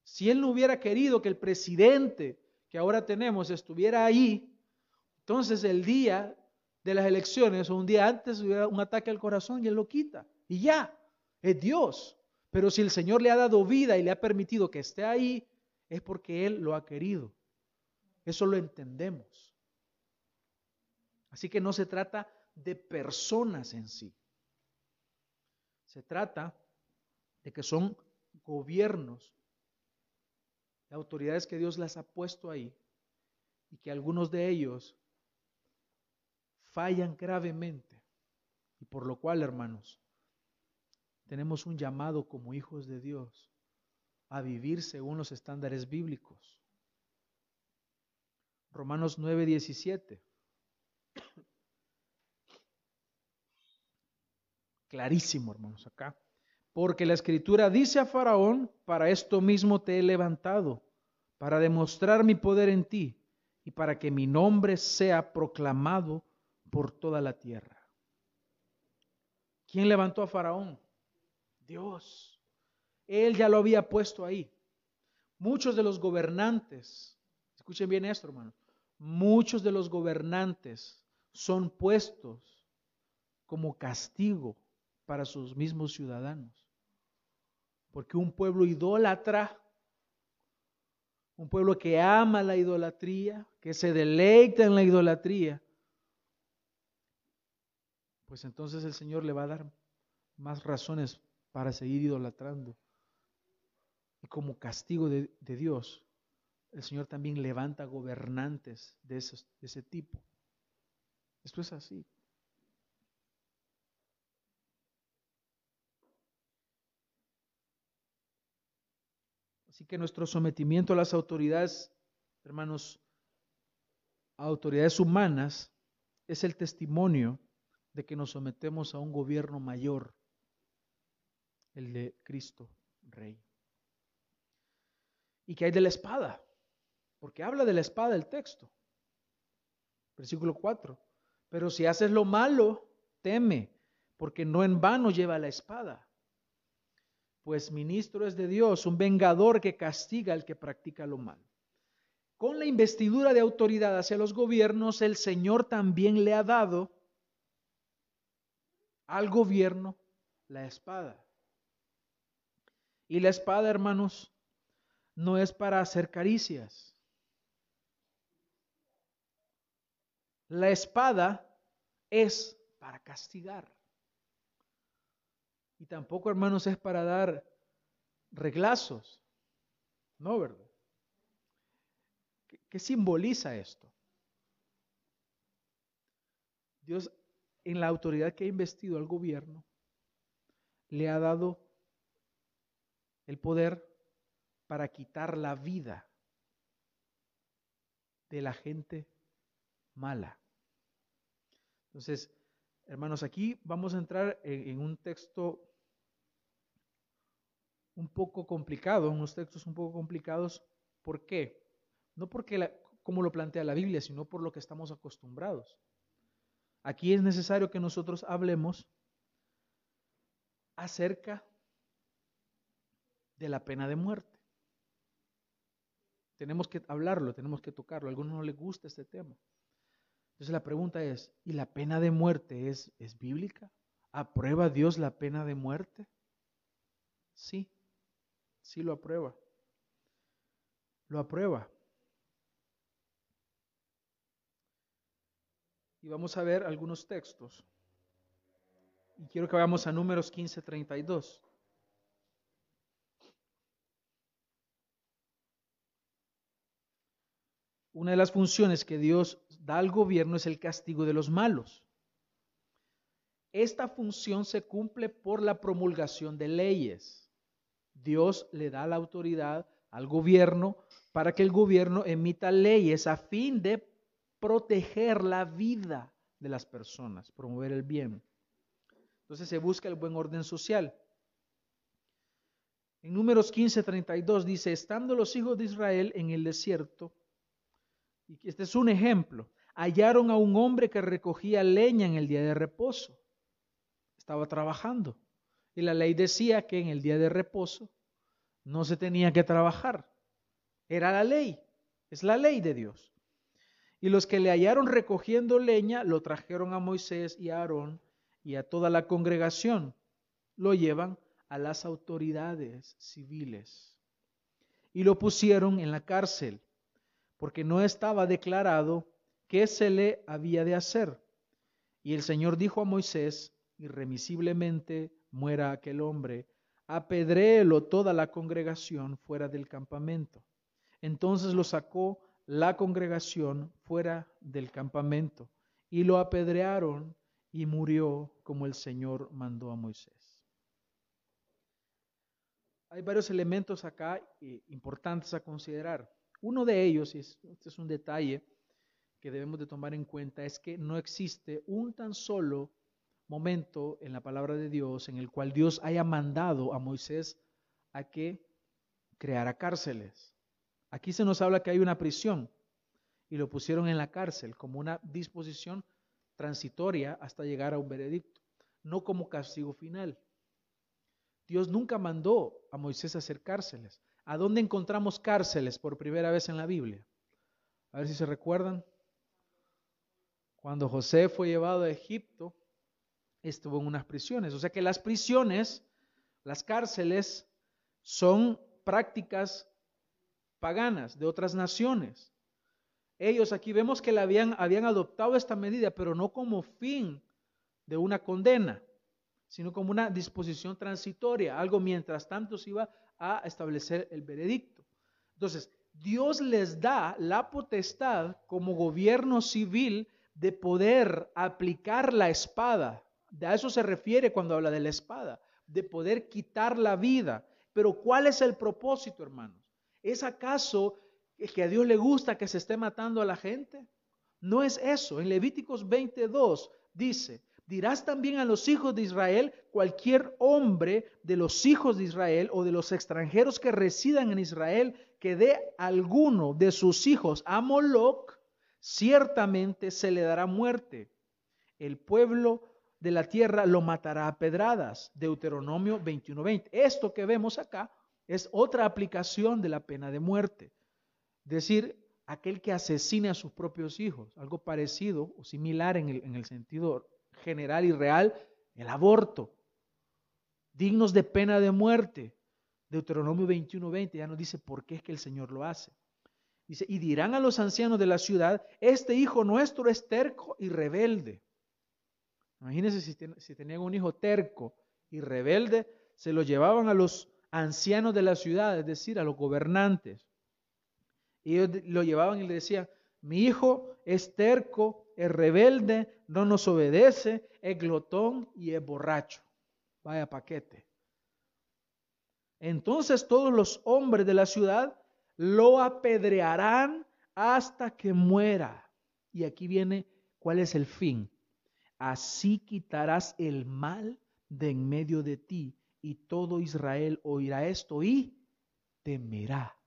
Speaker 1: Si Él no hubiera querido que el presidente que ahora tenemos estuviera ahí, entonces el día de las elecciones o un día antes hubiera un ataque al corazón y él lo quita. Y ya, es Dios. Pero si el Señor le ha dado vida y le ha permitido que esté ahí, es porque Él lo ha querido. Eso lo entendemos. Así que no se trata de personas en sí. Se trata de que son gobiernos, de autoridades que Dios las ha puesto ahí y que algunos de ellos fallan gravemente. Y por lo cual, hermanos, tenemos un llamado como hijos de Dios a vivir según los estándares bíblicos. Romanos 9, 17. Clarísimo, hermanos, acá. Porque la escritura dice a Faraón, para esto mismo te he levantado, para demostrar mi poder en ti y para que mi nombre sea proclamado por toda la tierra. ¿Quién levantó a Faraón? Dios. Él ya lo había puesto ahí. Muchos de los gobernantes, escuchen bien esto, hermano, muchos de los gobernantes son puestos como castigo para sus mismos ciudadanos. Porque un pueblo idólatra, un pueblo que ama la idolatría, que se deleita en la idolatría, pues entonces el Señor le va a dar más razones para seguir idolatrando. Y como castigo de, Dios, el Señor también levanta gobernantes de, de ese tipo. Esto es así. Así que nuestro sometimiento a las autoridades, hermanos, a autoridades humanas, es el testimonio de que nos sometemos a un gobierno mayor, el de Cristo Rey. ¿Y que hay de la espada? Porque habla de la espada el texto. Versículo 4. Pero si haces lo malo, teme, porque no en vano lleva la espada. Pues ministro es de Dios, un vengador que castiga al que practica lo malo. Con la investidura de autoridad hacia los gobiernos, el Señor también le ha dado al gobierno la espada. Y la espada, hermanos, no es para hacer caricias. La espada es para castigar. Y tampoco, hermanos, es para dar reglazos. No, ¿verdad? ¿Qué, simboliza esto? Dios, en la autoridad que ha investido al gobierno, le ha dado el poder para quitar la vida de la gente mala. Entonces, hermanos, aquí vamos a entrar en, un texto un poco complicado, unos textos un poco complicados. ¿Por qué? No porque como lo plantea la Biblia, sino por lo que estamos acostumbrados. Aquí es necesario que nosotros hablemos acerca de la pena de muerte. Tenemos que hablarlo, tenemos que tocarlo. A algunos no les gusta este tema. Entonces la pregunta es, ¿y la pena de muerte es, es bíblica? ¿Aprueba Dios la pena de muerte? Sí, sí lo aprueba. Lo aprueba. Y vamos a ver algunos textos. Y quiero que vayamos a números 15:32. Una de las funciones que Dios da al gobierno es el castigo de los malos. Esta función se cumple por la promulgación de leyes. Dios le da la autoridad al gobierno para que el gobierno emita leyes a fin de proteger la vida de las personas, promover el bien. Entonces se busca el buen orden social. En números 15:32 dice, estando los hijos de Israel en el desierto, y este es un ejemplo, hallaron a un hombre que recogía leña en el día de reposo. Estaba trabajando. Y la ley decía que en el día de reposo no se tenía que trabajar. Era la ley. Es la ley de Dios. Y los que le hallaron recogiendo leña lo trajeron a Moisés y a Aarón y a toda la congregación. Lo llevan a las autoridades civiles. Y lo pusieron en la cárcel, porque no estaba declarado qué se le había de hacer. Y el Señor dijo a Moisés, irremisiblemente muera aquel hombre, apedréelo toda la congregación fuera del campamento. Entonces lo sacó la congregación fuera del campamento y lo apedrearon y murió como el Señor mandó a Moisés. Hay varios elementos acá eh, importantes a considerar. Uno de ellos, y este es un detalle, que debemos de tomar en cuenta es que no existe un tan solo momento en la palabra de Dios en el cual Dios haya mandado a Moisés a que creara cárceles. Aquí se nos habla que hay una prisión y lo pusieron en la cárcel como una disposición transitoria hasta llegar a un veredicto, no como castigo final. Dios nunca mandó a Moisés a hacer cárceles. ¿A dónde encontramos cárceles por primera vez en la Biblia? A ver si se recuerdan. Cuando José fue llevado a Egipto, estuvo en unas prisiones. O sea que las prisiones, las cárceles, son prácticas paganas de otras naciones. Ellos aquí vemos que habían, habían adoptado esta medida, pero no como fin de una condena, sino como una disposición transitoria, algo mientras tanto se iba a establecer el veredicto. Entonces, Dios les da la potestad como gobierno civil de poder aplicar la espada. A eso se refiere cuando habla de la espada, de poder quitar la vida. Pero ¿cuál es el propósito, hermanos? ¿Es acaso que a Dios le gusta que se esté matando a la gente? No es eso. En Levíticos 22 dice, dirás también a los hijos de Israel, cualquier hombre de los hijos de Israel o de los extranjeros que residan en Israel, que dé alguno de sus hijos a Moloch, ciertamente se le dará muerte. El pueblo de la tierra lo matará a pedradas. Deuteronomio 21:20. Esto que vemos acá es otra aplicación de la pena de muerte. Decir, aquel que asesine a sus propios hijos, algo parecido o similar en el, en el sentido general y real, el aborto, dignos de pena de muerte. Deuteronomio 21:20 ya nos dice por qué es que el Señor lo hace. Dice, y dirán a los ancianos de la ciudad, este hijo nuestro es terco y rebelde. Imagínense si, si tenían un hijo terco y rebelde, se lo llevaban a los ancianos de la ciudad, es decir, a los gobernantes. Y ellos lo llevaban y le decían, mi hijo es terco, es rebelde, no nos obedece, es glotón y es borracho. Vaya paquete. Entonces todos los hombres de la ciudad lo apedrearán hasta que muera. Y aquí viene cuál es el fin. Así quitarás el mal de en medio de ti y todo Israel oirá esto y temerá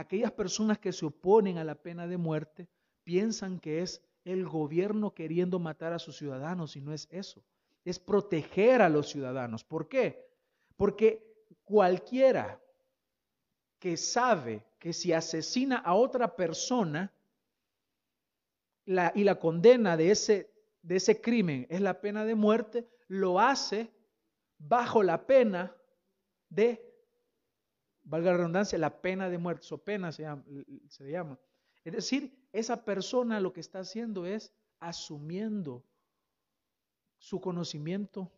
Speaker 1: aquellas personas que se oponen a la pena de muerte piensan que es el gobierno queriendo matar a sus ciudadanos y no es eso. Es proteger a los ciudadanos. ¿Por qué? Porque cualquiera que sabe que si asesina a otra persona y la condena de ese, de ese crimen es la pena de muerte, lo hace bajo la pena de valga la redundancia, la pena de muerte, o pena se llama, se llama. Es decir, esa persona lo que está haciendo es asumiendo su conocimiento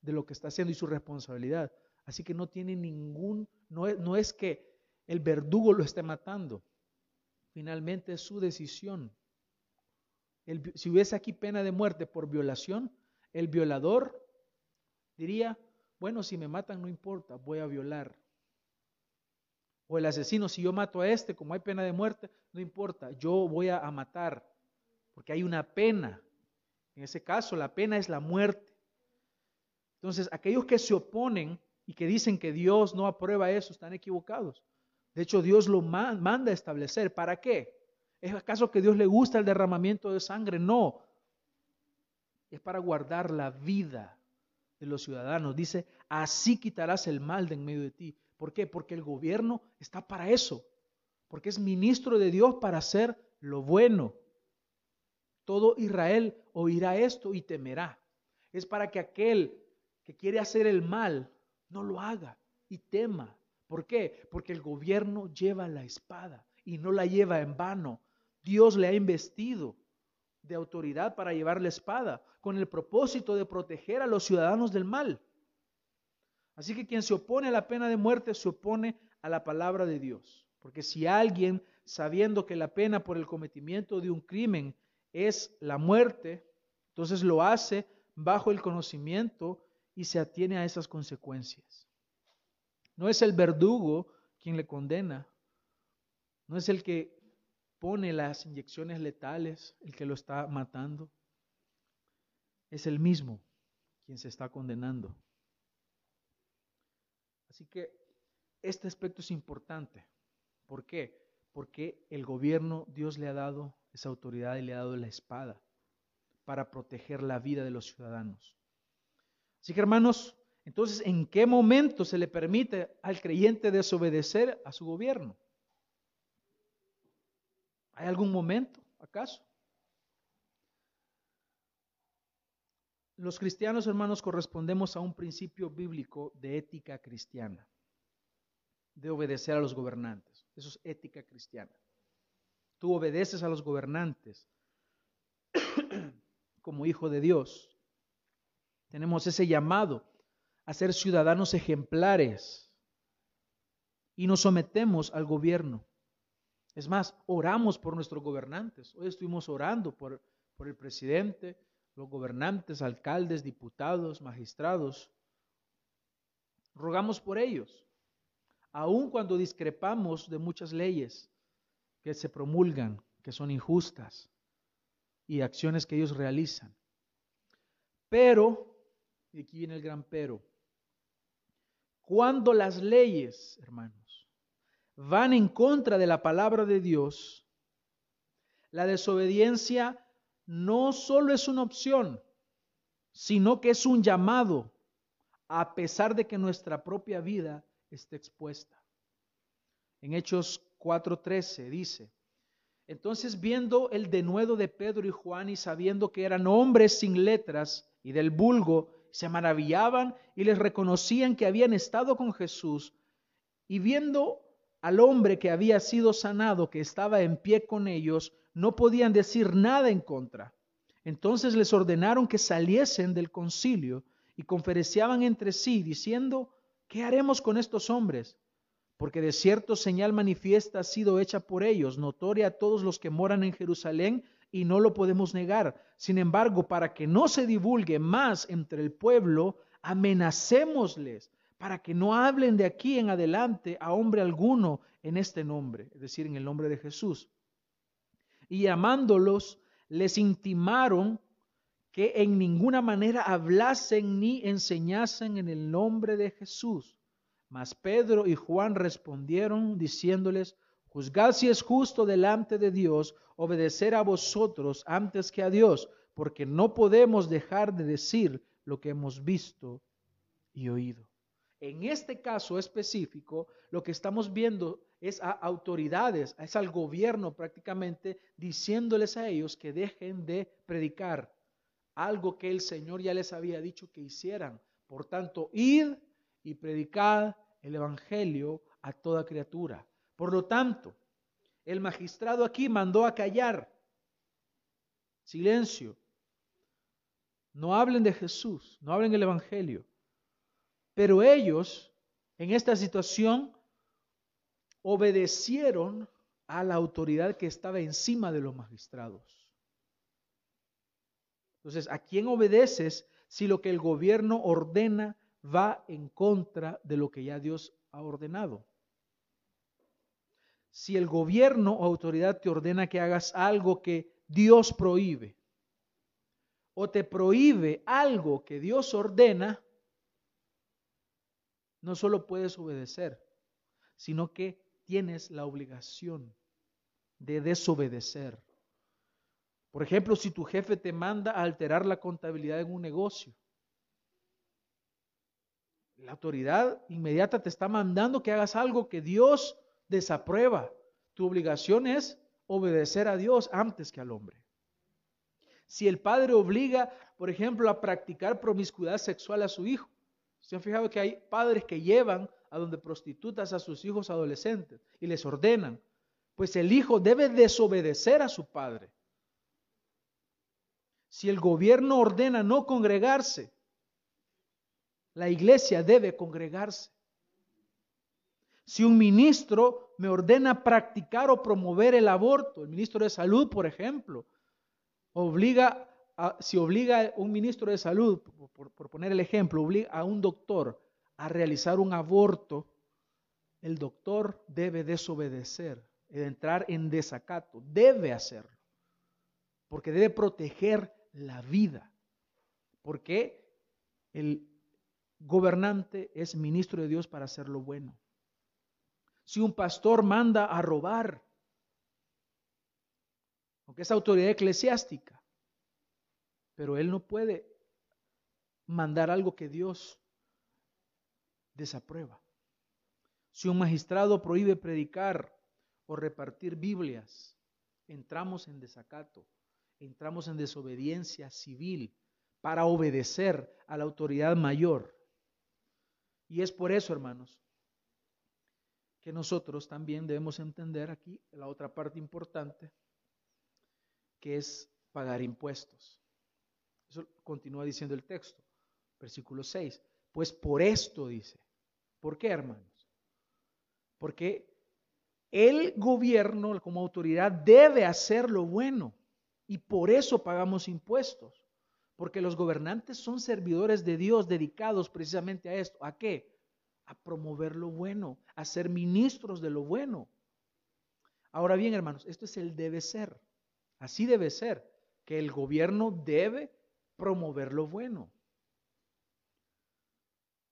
Speaker 1: de lo que está haciendo y su responsabilidad. Así que no tiene ningún, no es, no es que el verdugo lo esté matando. Finalmente es su decisión. Si hubiese aquí pena de muerte por violación, el violador diría, bueno, si me matan no importa, voy a violar. O el asesino, si yo mato a este, como hay pena de muerte, no importa, yo voy a, matar, porque hay una pena. En ese caso, la pena es la muerte. Entonces, aquellos que se oponen y que dicen que Dios no aprueba eso, están equivocados. De hecho, Dios lo manda a establecer. ¿Para qué? ¿Es acaso que Dios le gusta el derramamiento de sangre? No. Es para guardar la vida de los ciudadanos. Dice, así quitarás el mal de en medio de ti. ¿Por qué? Porque el gobierno está para eso, porque es ministro de Dios para hacer lo bueno. Todo Israel oirá esto y temerá. Es para que aquel que quiere hacer el mal no lo haga y tema. ¿Por qué? Porque el gobierno lleva la espada y no la lleva en vano. Dios le ha investido de autoridad para llevar la espada con el propósito de proteger a los ciudadanos del mal. Así que quien se opone a la pena de muerte se opone a la palabra de Dios. Porque si alguien, sabiendo que la pena por el cometimiento de un crimen es la muerte, entonces lo hace bajo el conocimiento y se atiene a esas consecuencias. No es el verdugo quien le condena, no es el que pone las inyecciones letales el que lo está matando, es el mismo quien se está condenando. Así que este aspecto es importante. ¿Por qué? Porque el gobierno, Dios le ha dado esa autoridad y le ha dado la espada para proteger la vida de los ciudadanos. Así que hermanos, entonces, ¿en qué momento se le permite al creyente desobedecer a su gobierno? ¿Hay algún momento, acaso? Los cristianos, hermanos, correspondemos a un principio bíblico de ética cristiana, de obedecer a los gobernantes. Eso es ética cristiana. Tú obedeces a los gobernantes como hijo de Dios. Tenemos ese llamado a ser ciudadanos ejemplares y nos sometemos al gobierno. Es más, oramos por nuestros gobernantes. Hoy estuvimos orando por, por el presidente, los gobernantes, alcaldes, diputados, magistrados. Rogamos por ellos. aun cuando discrepamos de muchas leyes que se promulgan, que son injustas, y acciones que ellos realizan. Pero, y aquí viene el gran pero, cuando las leyes, hermanos, van en contra de la palabra de Dios, la desobediencia no solo es una opción, sino que es un llamado, a pesar de que nuestra propia vida esté expuesta. En Hechos 4:13 dice, entonces viendo el denuedo de Pedro y Juan y sabiendo que eran hombres sin letras y del vulgo, se maravillaban y les reconocían que habían estado con Jesús, y viendo al hombre que había sido sanado, que estaba en pie con ellos, no podían decir nada en contra. Entonces les ordenaron que saliesen del concilio y conferenciaban entre sí, diciendo, ¿qué haremos con estos hombres? Porque de cierto señal manifiesta ha sido hecha por ellos, notoria a todos los que moran en Jerusalén, y no lo podemos negar. Sin embargo, para que no se divulgue más entre el pueblo, amenacémosles, para que no hablen de aquí en adelante a hombre alguno en este nombre, es decir, en el nombre de Jesús y llamándolos les intimaron que en ninguna manera hablasen ni enseñasen en el nombre de Jesús. Mas Pedro y Juan respondieron diciéndoles, Juzgad si es justo delante de Dios obedecer a vosotros antes que a Dios, porque no podemos dejar de decir lo que hemos visto y oído. En este caso específico, lo que estamos viendo es a autoridades, es al gobierno prácticamente, diciéndoles a ellos que dejen de predicar algo que el Señor ya les había dicho que hicieran. Por tanto, id y predicad el Evangelio a toda criatura. Por lo tanto, el magistrado aquí mandó a callar. Silencio. No hablen de Jesús, no hablen el Evangelio. Pero ellos, en esta situación, obedecieron a la autoridad que estaba encima de los magistrados. Entonces, ¿a quién obedeces si lo que el gobierno ordena va en contra de lo que ya Dios ha ordenado? Si el gobierno o autoridad te ordena que hagas algo que Dios prohíbe, o te prohíbe algo que Dios ordena, no solo puedes obedecer, sino que tienes la obligación de desobedecer. Por ejemplo, si tu jefe te manda a alterar la contabilidad en un negocio, la autoridad inmediata te está mandando que hagas algo que Dios desaprueba. Tu obligación es obedecer a Dios antes que al hombre. Si el padre obliga, por ejemplo, a practicar promiscuidad sexual a su hijo, se han fijado que hay padres que llevan a donde prostitutas a sus hijos adolescentes y les ordenan, pues el hijo debe desobedecer a su padre. Si el gobierno ordena no congregarse, la iglesia debe congregarse. Si un ministro me ordena practicar o promover el aborto, el ministro de salud, por ejemplo, obliga si obliga un ministro de salud, por, por poner el ejemplo, obliga a un doctor a realizar un aborto, el doctor debe desobedecer, entrar en desacato, debe hacerlo, porque debe proteger la vida, porque el gobernante es ministro de Dios para hacer lo bueno. Si un pastor manda a robar, aunque es autoridad eclesiástica, pero él no puede mandar algo que Dios desaprueba. Si un magistrado prohíbe predicar o repartir Biblias, entramos en desacato, entramos en desobediencia civil para obedecer a la autoridad mayor. Y es por eso, hermanos, que nosotros también debemos entender aquí la otra parte importante, que es pagar impuestos. Eso continúa diciendo el texto, versículo 6. Pues por esto dice, ¿Por qué, hermanos? Porque el gobierno como autoridad debe hacer lo bueno y por eso pagamos impuestos. Porque los gobernantes son servidores de Dios dedicados precisamente a esto. ¿A qué? a promover lo bueno, a ser ministros de lo bueno. Ahora bien, hermanos, esto es el debe ser. Así debe ser, que el gobierno debe promover lo bueno.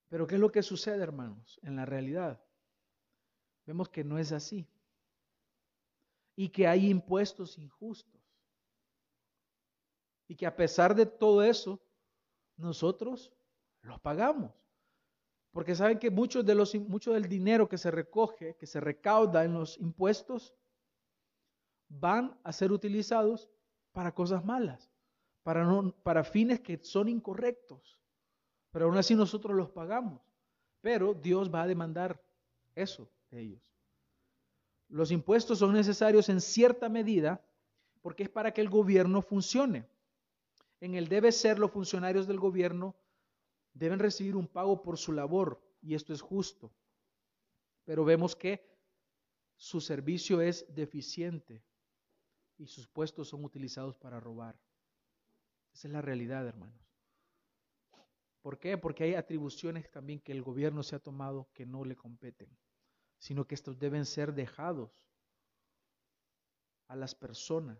Speaker 1: Pero ¿qué es lo que sucede, hermanos, en la realidad? Vemos que no es así. Y que hay impuestos injustos. Y que a pesar de todo eso, nosotros los pagamos. Porque saben que mucho, de los, mucho del dinero que se recoge, que se recauda en los impuestos, van a ser utilizados para cosas malas, para, fines que son incorrectos. Pero aún así nosotros los pagamos. Pero Dios va a demandar eso de ellos. Los impuestos son necesarios en cierta medida porque es para que el gobierno funcione. En el debe ser los funcionarios del gobierno deben recibir un pago por su labor y esto es justo. Pero vemos que su servicio es deficiente y sus puestos son utilizados para robar. Esa es la realidad, hermanos. ¿Por qué? Porque hay atribuciones también que el gobierno se ha tomado que no le competen, sino que estos deben ser dejados a las personas.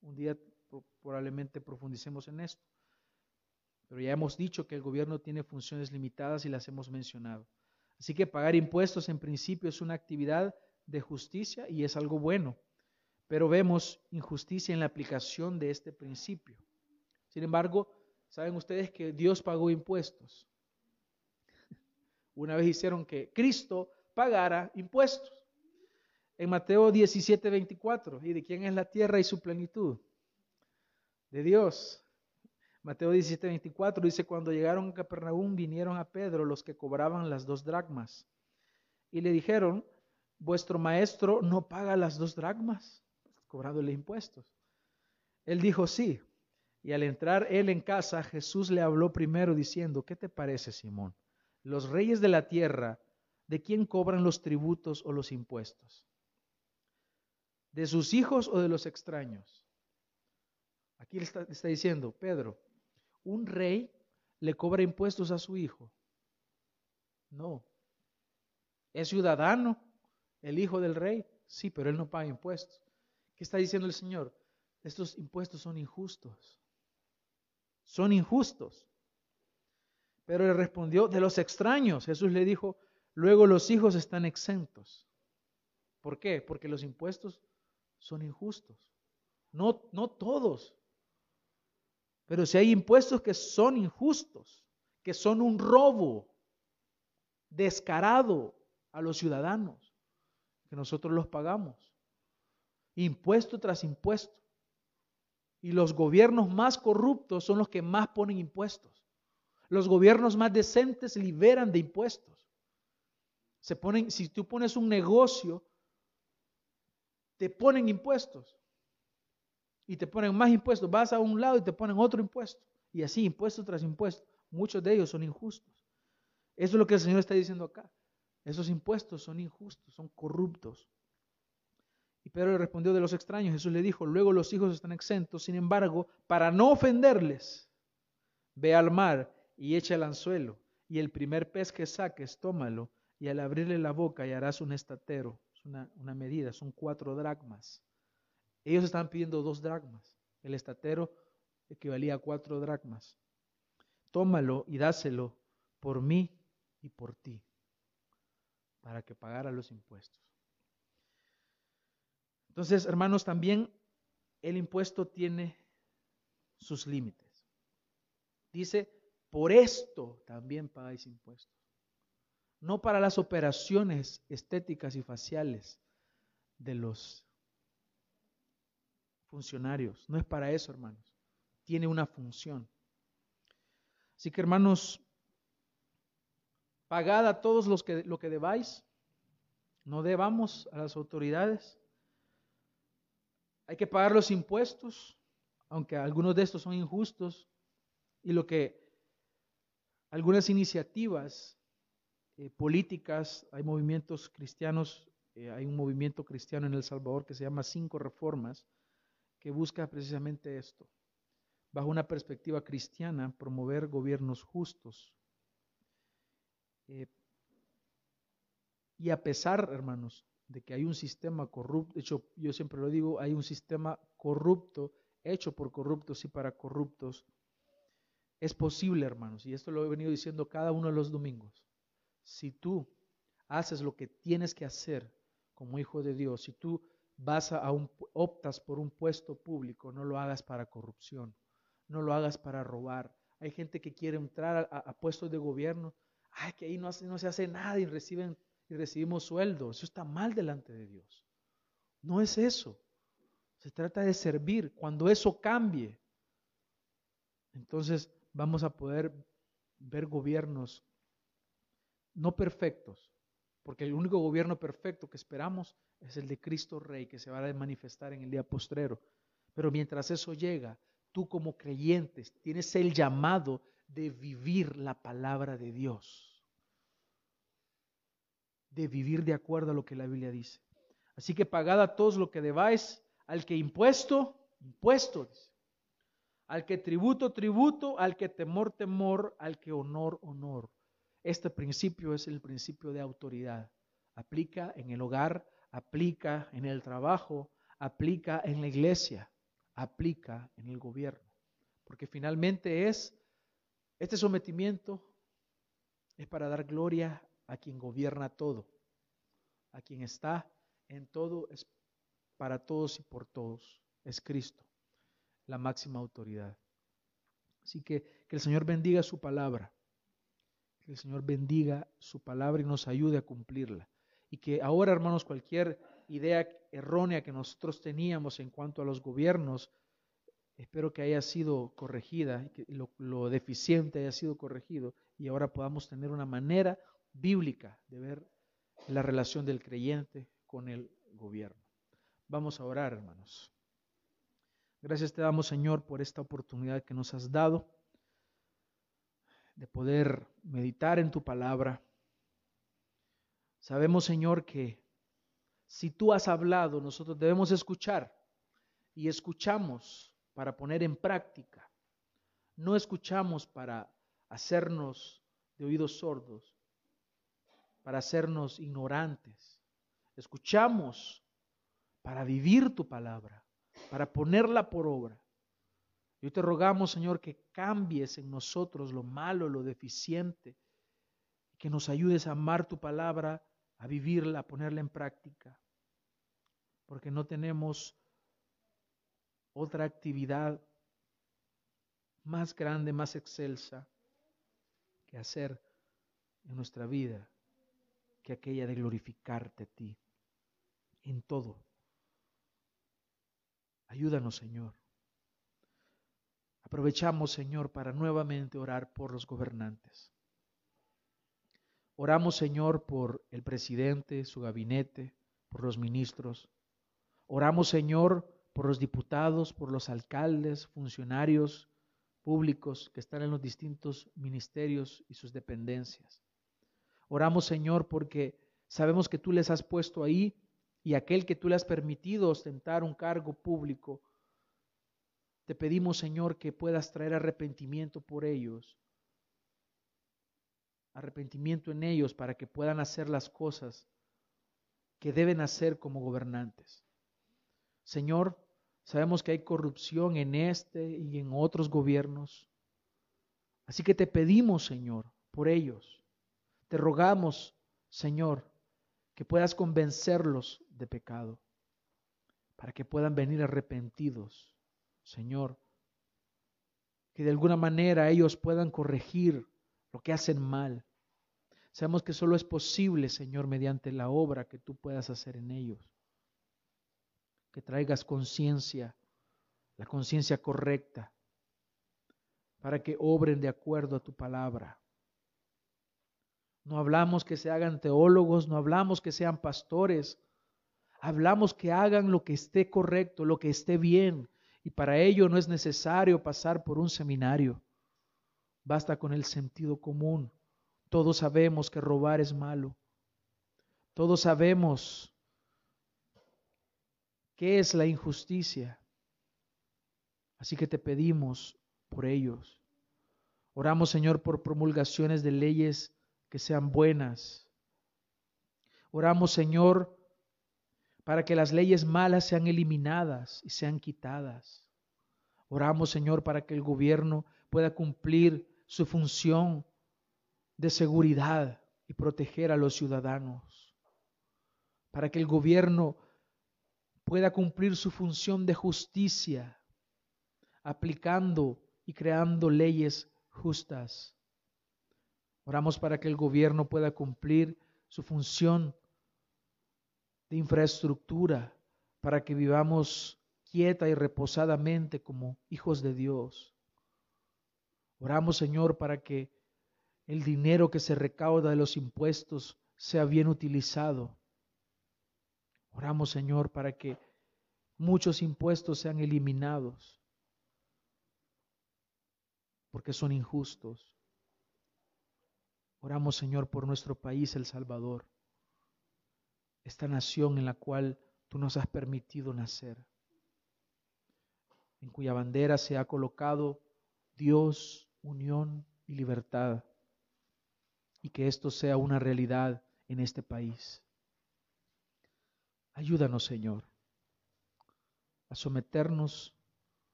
Speaker 1: Un día probablemente profundicemos en esto, pero ya hemos dicho que el gobierno tiene funciones limitadas y las hemos mencionado. Así que pagar impuestos en principio es una actividad de justicia y es algo bueno pero vemos injusticia en la aplicación de este principio. Sin embargo, saben ustedes que Dios pagó impuestos. Una vez hicieron que Cristo pagara impuestos. En Mateo 17, 24, ¿y de quién es la tierra y su plenitud? De Dios. Mateo 17, 24 dice, cuando llegaron a Capernaum vinieron a Pedro los que cobraban las dos dracmas. Y le dijeron, vuestro maestro no paga las dos dracmas cobrándole impuestos. Él dijo sí. Y al entrar él en casa, Jesús le habló primero diciendo, ¿qué te parece, Simón? Los reyes de la tierra, ¿de quién cobran los tributos o los impuestos? ¿De sus hijos o de los extraños? Aquí le está, está diciendo, Pedro, un rey le cobra impuestos a su hijo. No. ¿Es ciudadano el hijo del rey? Sí, pero él no paga impuestos. ¿Qué está diciendo el Señor? Estos impuestos son injustos. Son injustos. Pero le respondió, de los extraños. Jesús le dijo, luego los hijos están exentos. ¿Por qué? Porque los impuestos son injustos. No, no todos. Pero si hay impuestos que son injustos, que son un robo descarado a los ciudadanos, que nosotros los pagamos impuesto tras impuesto. Y los gobiernos más corruptos son los que más ponen impuestos. Los gobiernos más decentes liberan de impuestos. Se ponen, si tú pones un negocio, te ponen impuestos. Y te ponen más impuestos. Vas a un lado y te ponen otro impuesto. Y así, impuesto tras impuesto. Muchos de ellos son injustos. Eso es lo que el Señor está diciendo acá. Esos impuestos son injustos, son corruptos. Y Pedro le respondió de los extraños. Jesús le dijo, luego los hijos están exentos, sin embargo, para no ofenderles, ve al mar y echa el anzuelo, y el primer pez que saques, tómalo, y al abrirle la boca y harás un estatero, es una, una medida, son cuatro dracmas. Ellos estaban pidiendo dos dracmas, el estatero equivalía a cuatro dracmas. Tómalo y dáselo por mí y por ti, para que pagara los impuestos. Entonces, hermanos, también el impuesto tiene sus límites. Dice, por esto también pagáis impuestos. No para las operaciones estéticas y faciales de los funcionarios. No es para eso, hermanos. Tiene una función. Así que, hermanos, pagad a todos los que, lo que debáis. No debamos a las autoridades. Hay que pagar los impuestos, aunque algunos de estos son injustos, y lo que algunas iniciativas eh, políticas, hay movimientos cristianos, eh, hay un movimiento cristiano en El Salvador que se llama Cinco Reformas, que busca precisamente esto, bajo una perspectiva cristiana, promover gobiernos justos. Eh, y a pesar, hermanos, de que hay un sistema corrupto, de hecho, yo siempre lo digo, hay un sistema corrupto, hecho por corruptos y para corruptos, es posible, hermanos, y esto lo he venido diciendo cada uno de los domingos. Si tú haces lo que tienes que hacer como hijo de Dios, si tú vas a un, optas por un puesto público, no lo hagas para corrupción, no lo hagas para robar. Hay gente que quiere entrar a, puestos de gobierno, ay, que ahí no, no se hace nada y reciben y recibimos sueldo. Eso está mal delante de Dios. No es eso. Se trata de servir. Cuando eso cambie, entonces vamos a poder ver gobiernos no perfectos, porque el único gobierno perfecto que esperamos es el de Cristo Rey, que se va a manifestar en el día postrero. Pero mientras eso llega, tú como creyentes tienes el llamado de vivir la palabra de Dios de vivir de acuerdo a lo que la Biblia dice. Así que pagad a todos lo que debáis, al que impuesto, impuesto, al que tributo, tributo, al que temor, temor, al que honor, honor. Este principio es el principio de autoridad. Aplica en el hogar, aplica en el trabajo, aplica en la iglesia, aplica en el gobierno. Porque finalmente es, este sometimiento es para dar gloria a quien gobierna todo, a quien está en todo, para todos y por todos, es Cristo, la máxima autoridad. Así que que el Señor bendiga su palabra, que el Señor bendiga su palabra y nos ayude a cumplirla. Y que ahora, hermanos, cualquier idea errónea que nosotros teníamos en cuanto a los gobiernos, espero que haya sido corregida, lo deficiente haya sido corregido y ahora podamos tener una manera bíblica de ver la relación del creyente con el gobierno. Vamos a orar, hermanos. Gracias te damos, Señor, por esta oportunidad que nos has dado de poder meditar en tu palabra. Sabemos, Señor, que si tú has hablado, nosotros debemos escuchar y escuchamos para poner en práctica. No escuchamos para hacernos de oídos sordos, para hacernos ignorantes. Escuchamos para vivir tu palabra, para ponerla por obra. Yo te rogamos, Señor, que cambies en nosotros lo malo, lo deficiente, que nos ayudes a amar tu palabra, a vivirla, a ponerla en práctica, porque no tenemos otra actividad más grande, más excelsa que hacer en nuestra vida que aquella de glorificarte a ti en todo. Ayúdanos, Señor. Aprovechamos, Señor, para nuevamente orar por los gobernantes. Oramos, Señor, por el presidente, su gabinete, por los ministros. Oramos, Señor, por los diputados, por los alcaldes, funcionarios públicos que están en los distintos ministerios y sus dependencias. Oramos, Señor, porque sabemos que tú les has puesto ahí y aquel que tú le has permitido ostentar un cargo público. Te pedimos, Señor, que puedas traer arrepentimiento por ellos, arrepentimiento en ellos para que puedan hacer las cosas que deben hacer como gobernantes. Señor, sabemos que hay corrupción en este y en otros gobiernos. Así que te pedimos, Señor, por ellos te rogamos, Señor, que puedas convencerlos de pecado, para que puedan venir arrepentidos, Señor, que de alguna manera ellos puedan corregir lo que hacen mal. Sabemos que solo es posible, Señor, mediante la obra que tú puedas hacer en ellos. Que traigas conciencia, la conciencia correcta, para que obren de acuerdo a tu palabra. No hablamos que se hagan teólogos, no hablamos que sean pastores. Hablamos que hagan lo que esté correcto, lo que esté bien. Y para ello no es necesario pasar por un seminario. Basta con el sentido común. Todos sabemos que robar es malo. Todos sabemos qué es la injusticia. Así que te pedimos por ellos. Oramos, Señor, por promulgaciones de leyes que sean buenas. Oramos, Señor, para que las leyes malas sean eliminadas y sean quitadas. Oramos, Señor, para que el gobierno pueda cumplir su función de seguridad y proteger a los ciudadanos. Para que el gobierno pueda cumplir su función de justicia, aplicando y creando leyes justas. Oramos para que el gobierno pueda cumplir su función de infraestructura, para que vivamos quieta y reposadamente como hijos de Dios. Oramos, Señor, para que el dinero que se recauda de los impuestos sea bien utilizado. Oramos, Señor, para que muchos impuestos sean eliminados, porque son injustos. Oramos, Señor, por nuestro país, El Salvador, esta nación en la cual tú nos has permitido nacer, en cuya bandera se ha colocado Dios, unión y libertad, y que esto sea una realidad en este país. Ayúdanos, Señor, a someternos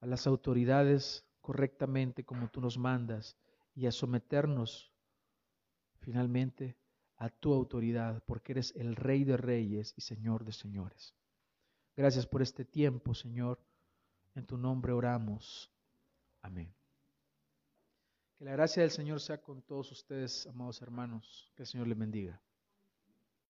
Speaker 1: a las autoridades correctamente como tú nos mandas y a someternos finalmente a tu autoridad, porque eres el Rey de Reyes y Señor de Señores. Gracias por este tiempo, Señor. En tu nombre oramos. Amén. Que la gracia del Señor sea con todos ustedes, amados hermanos. Que el Señor les bendiga.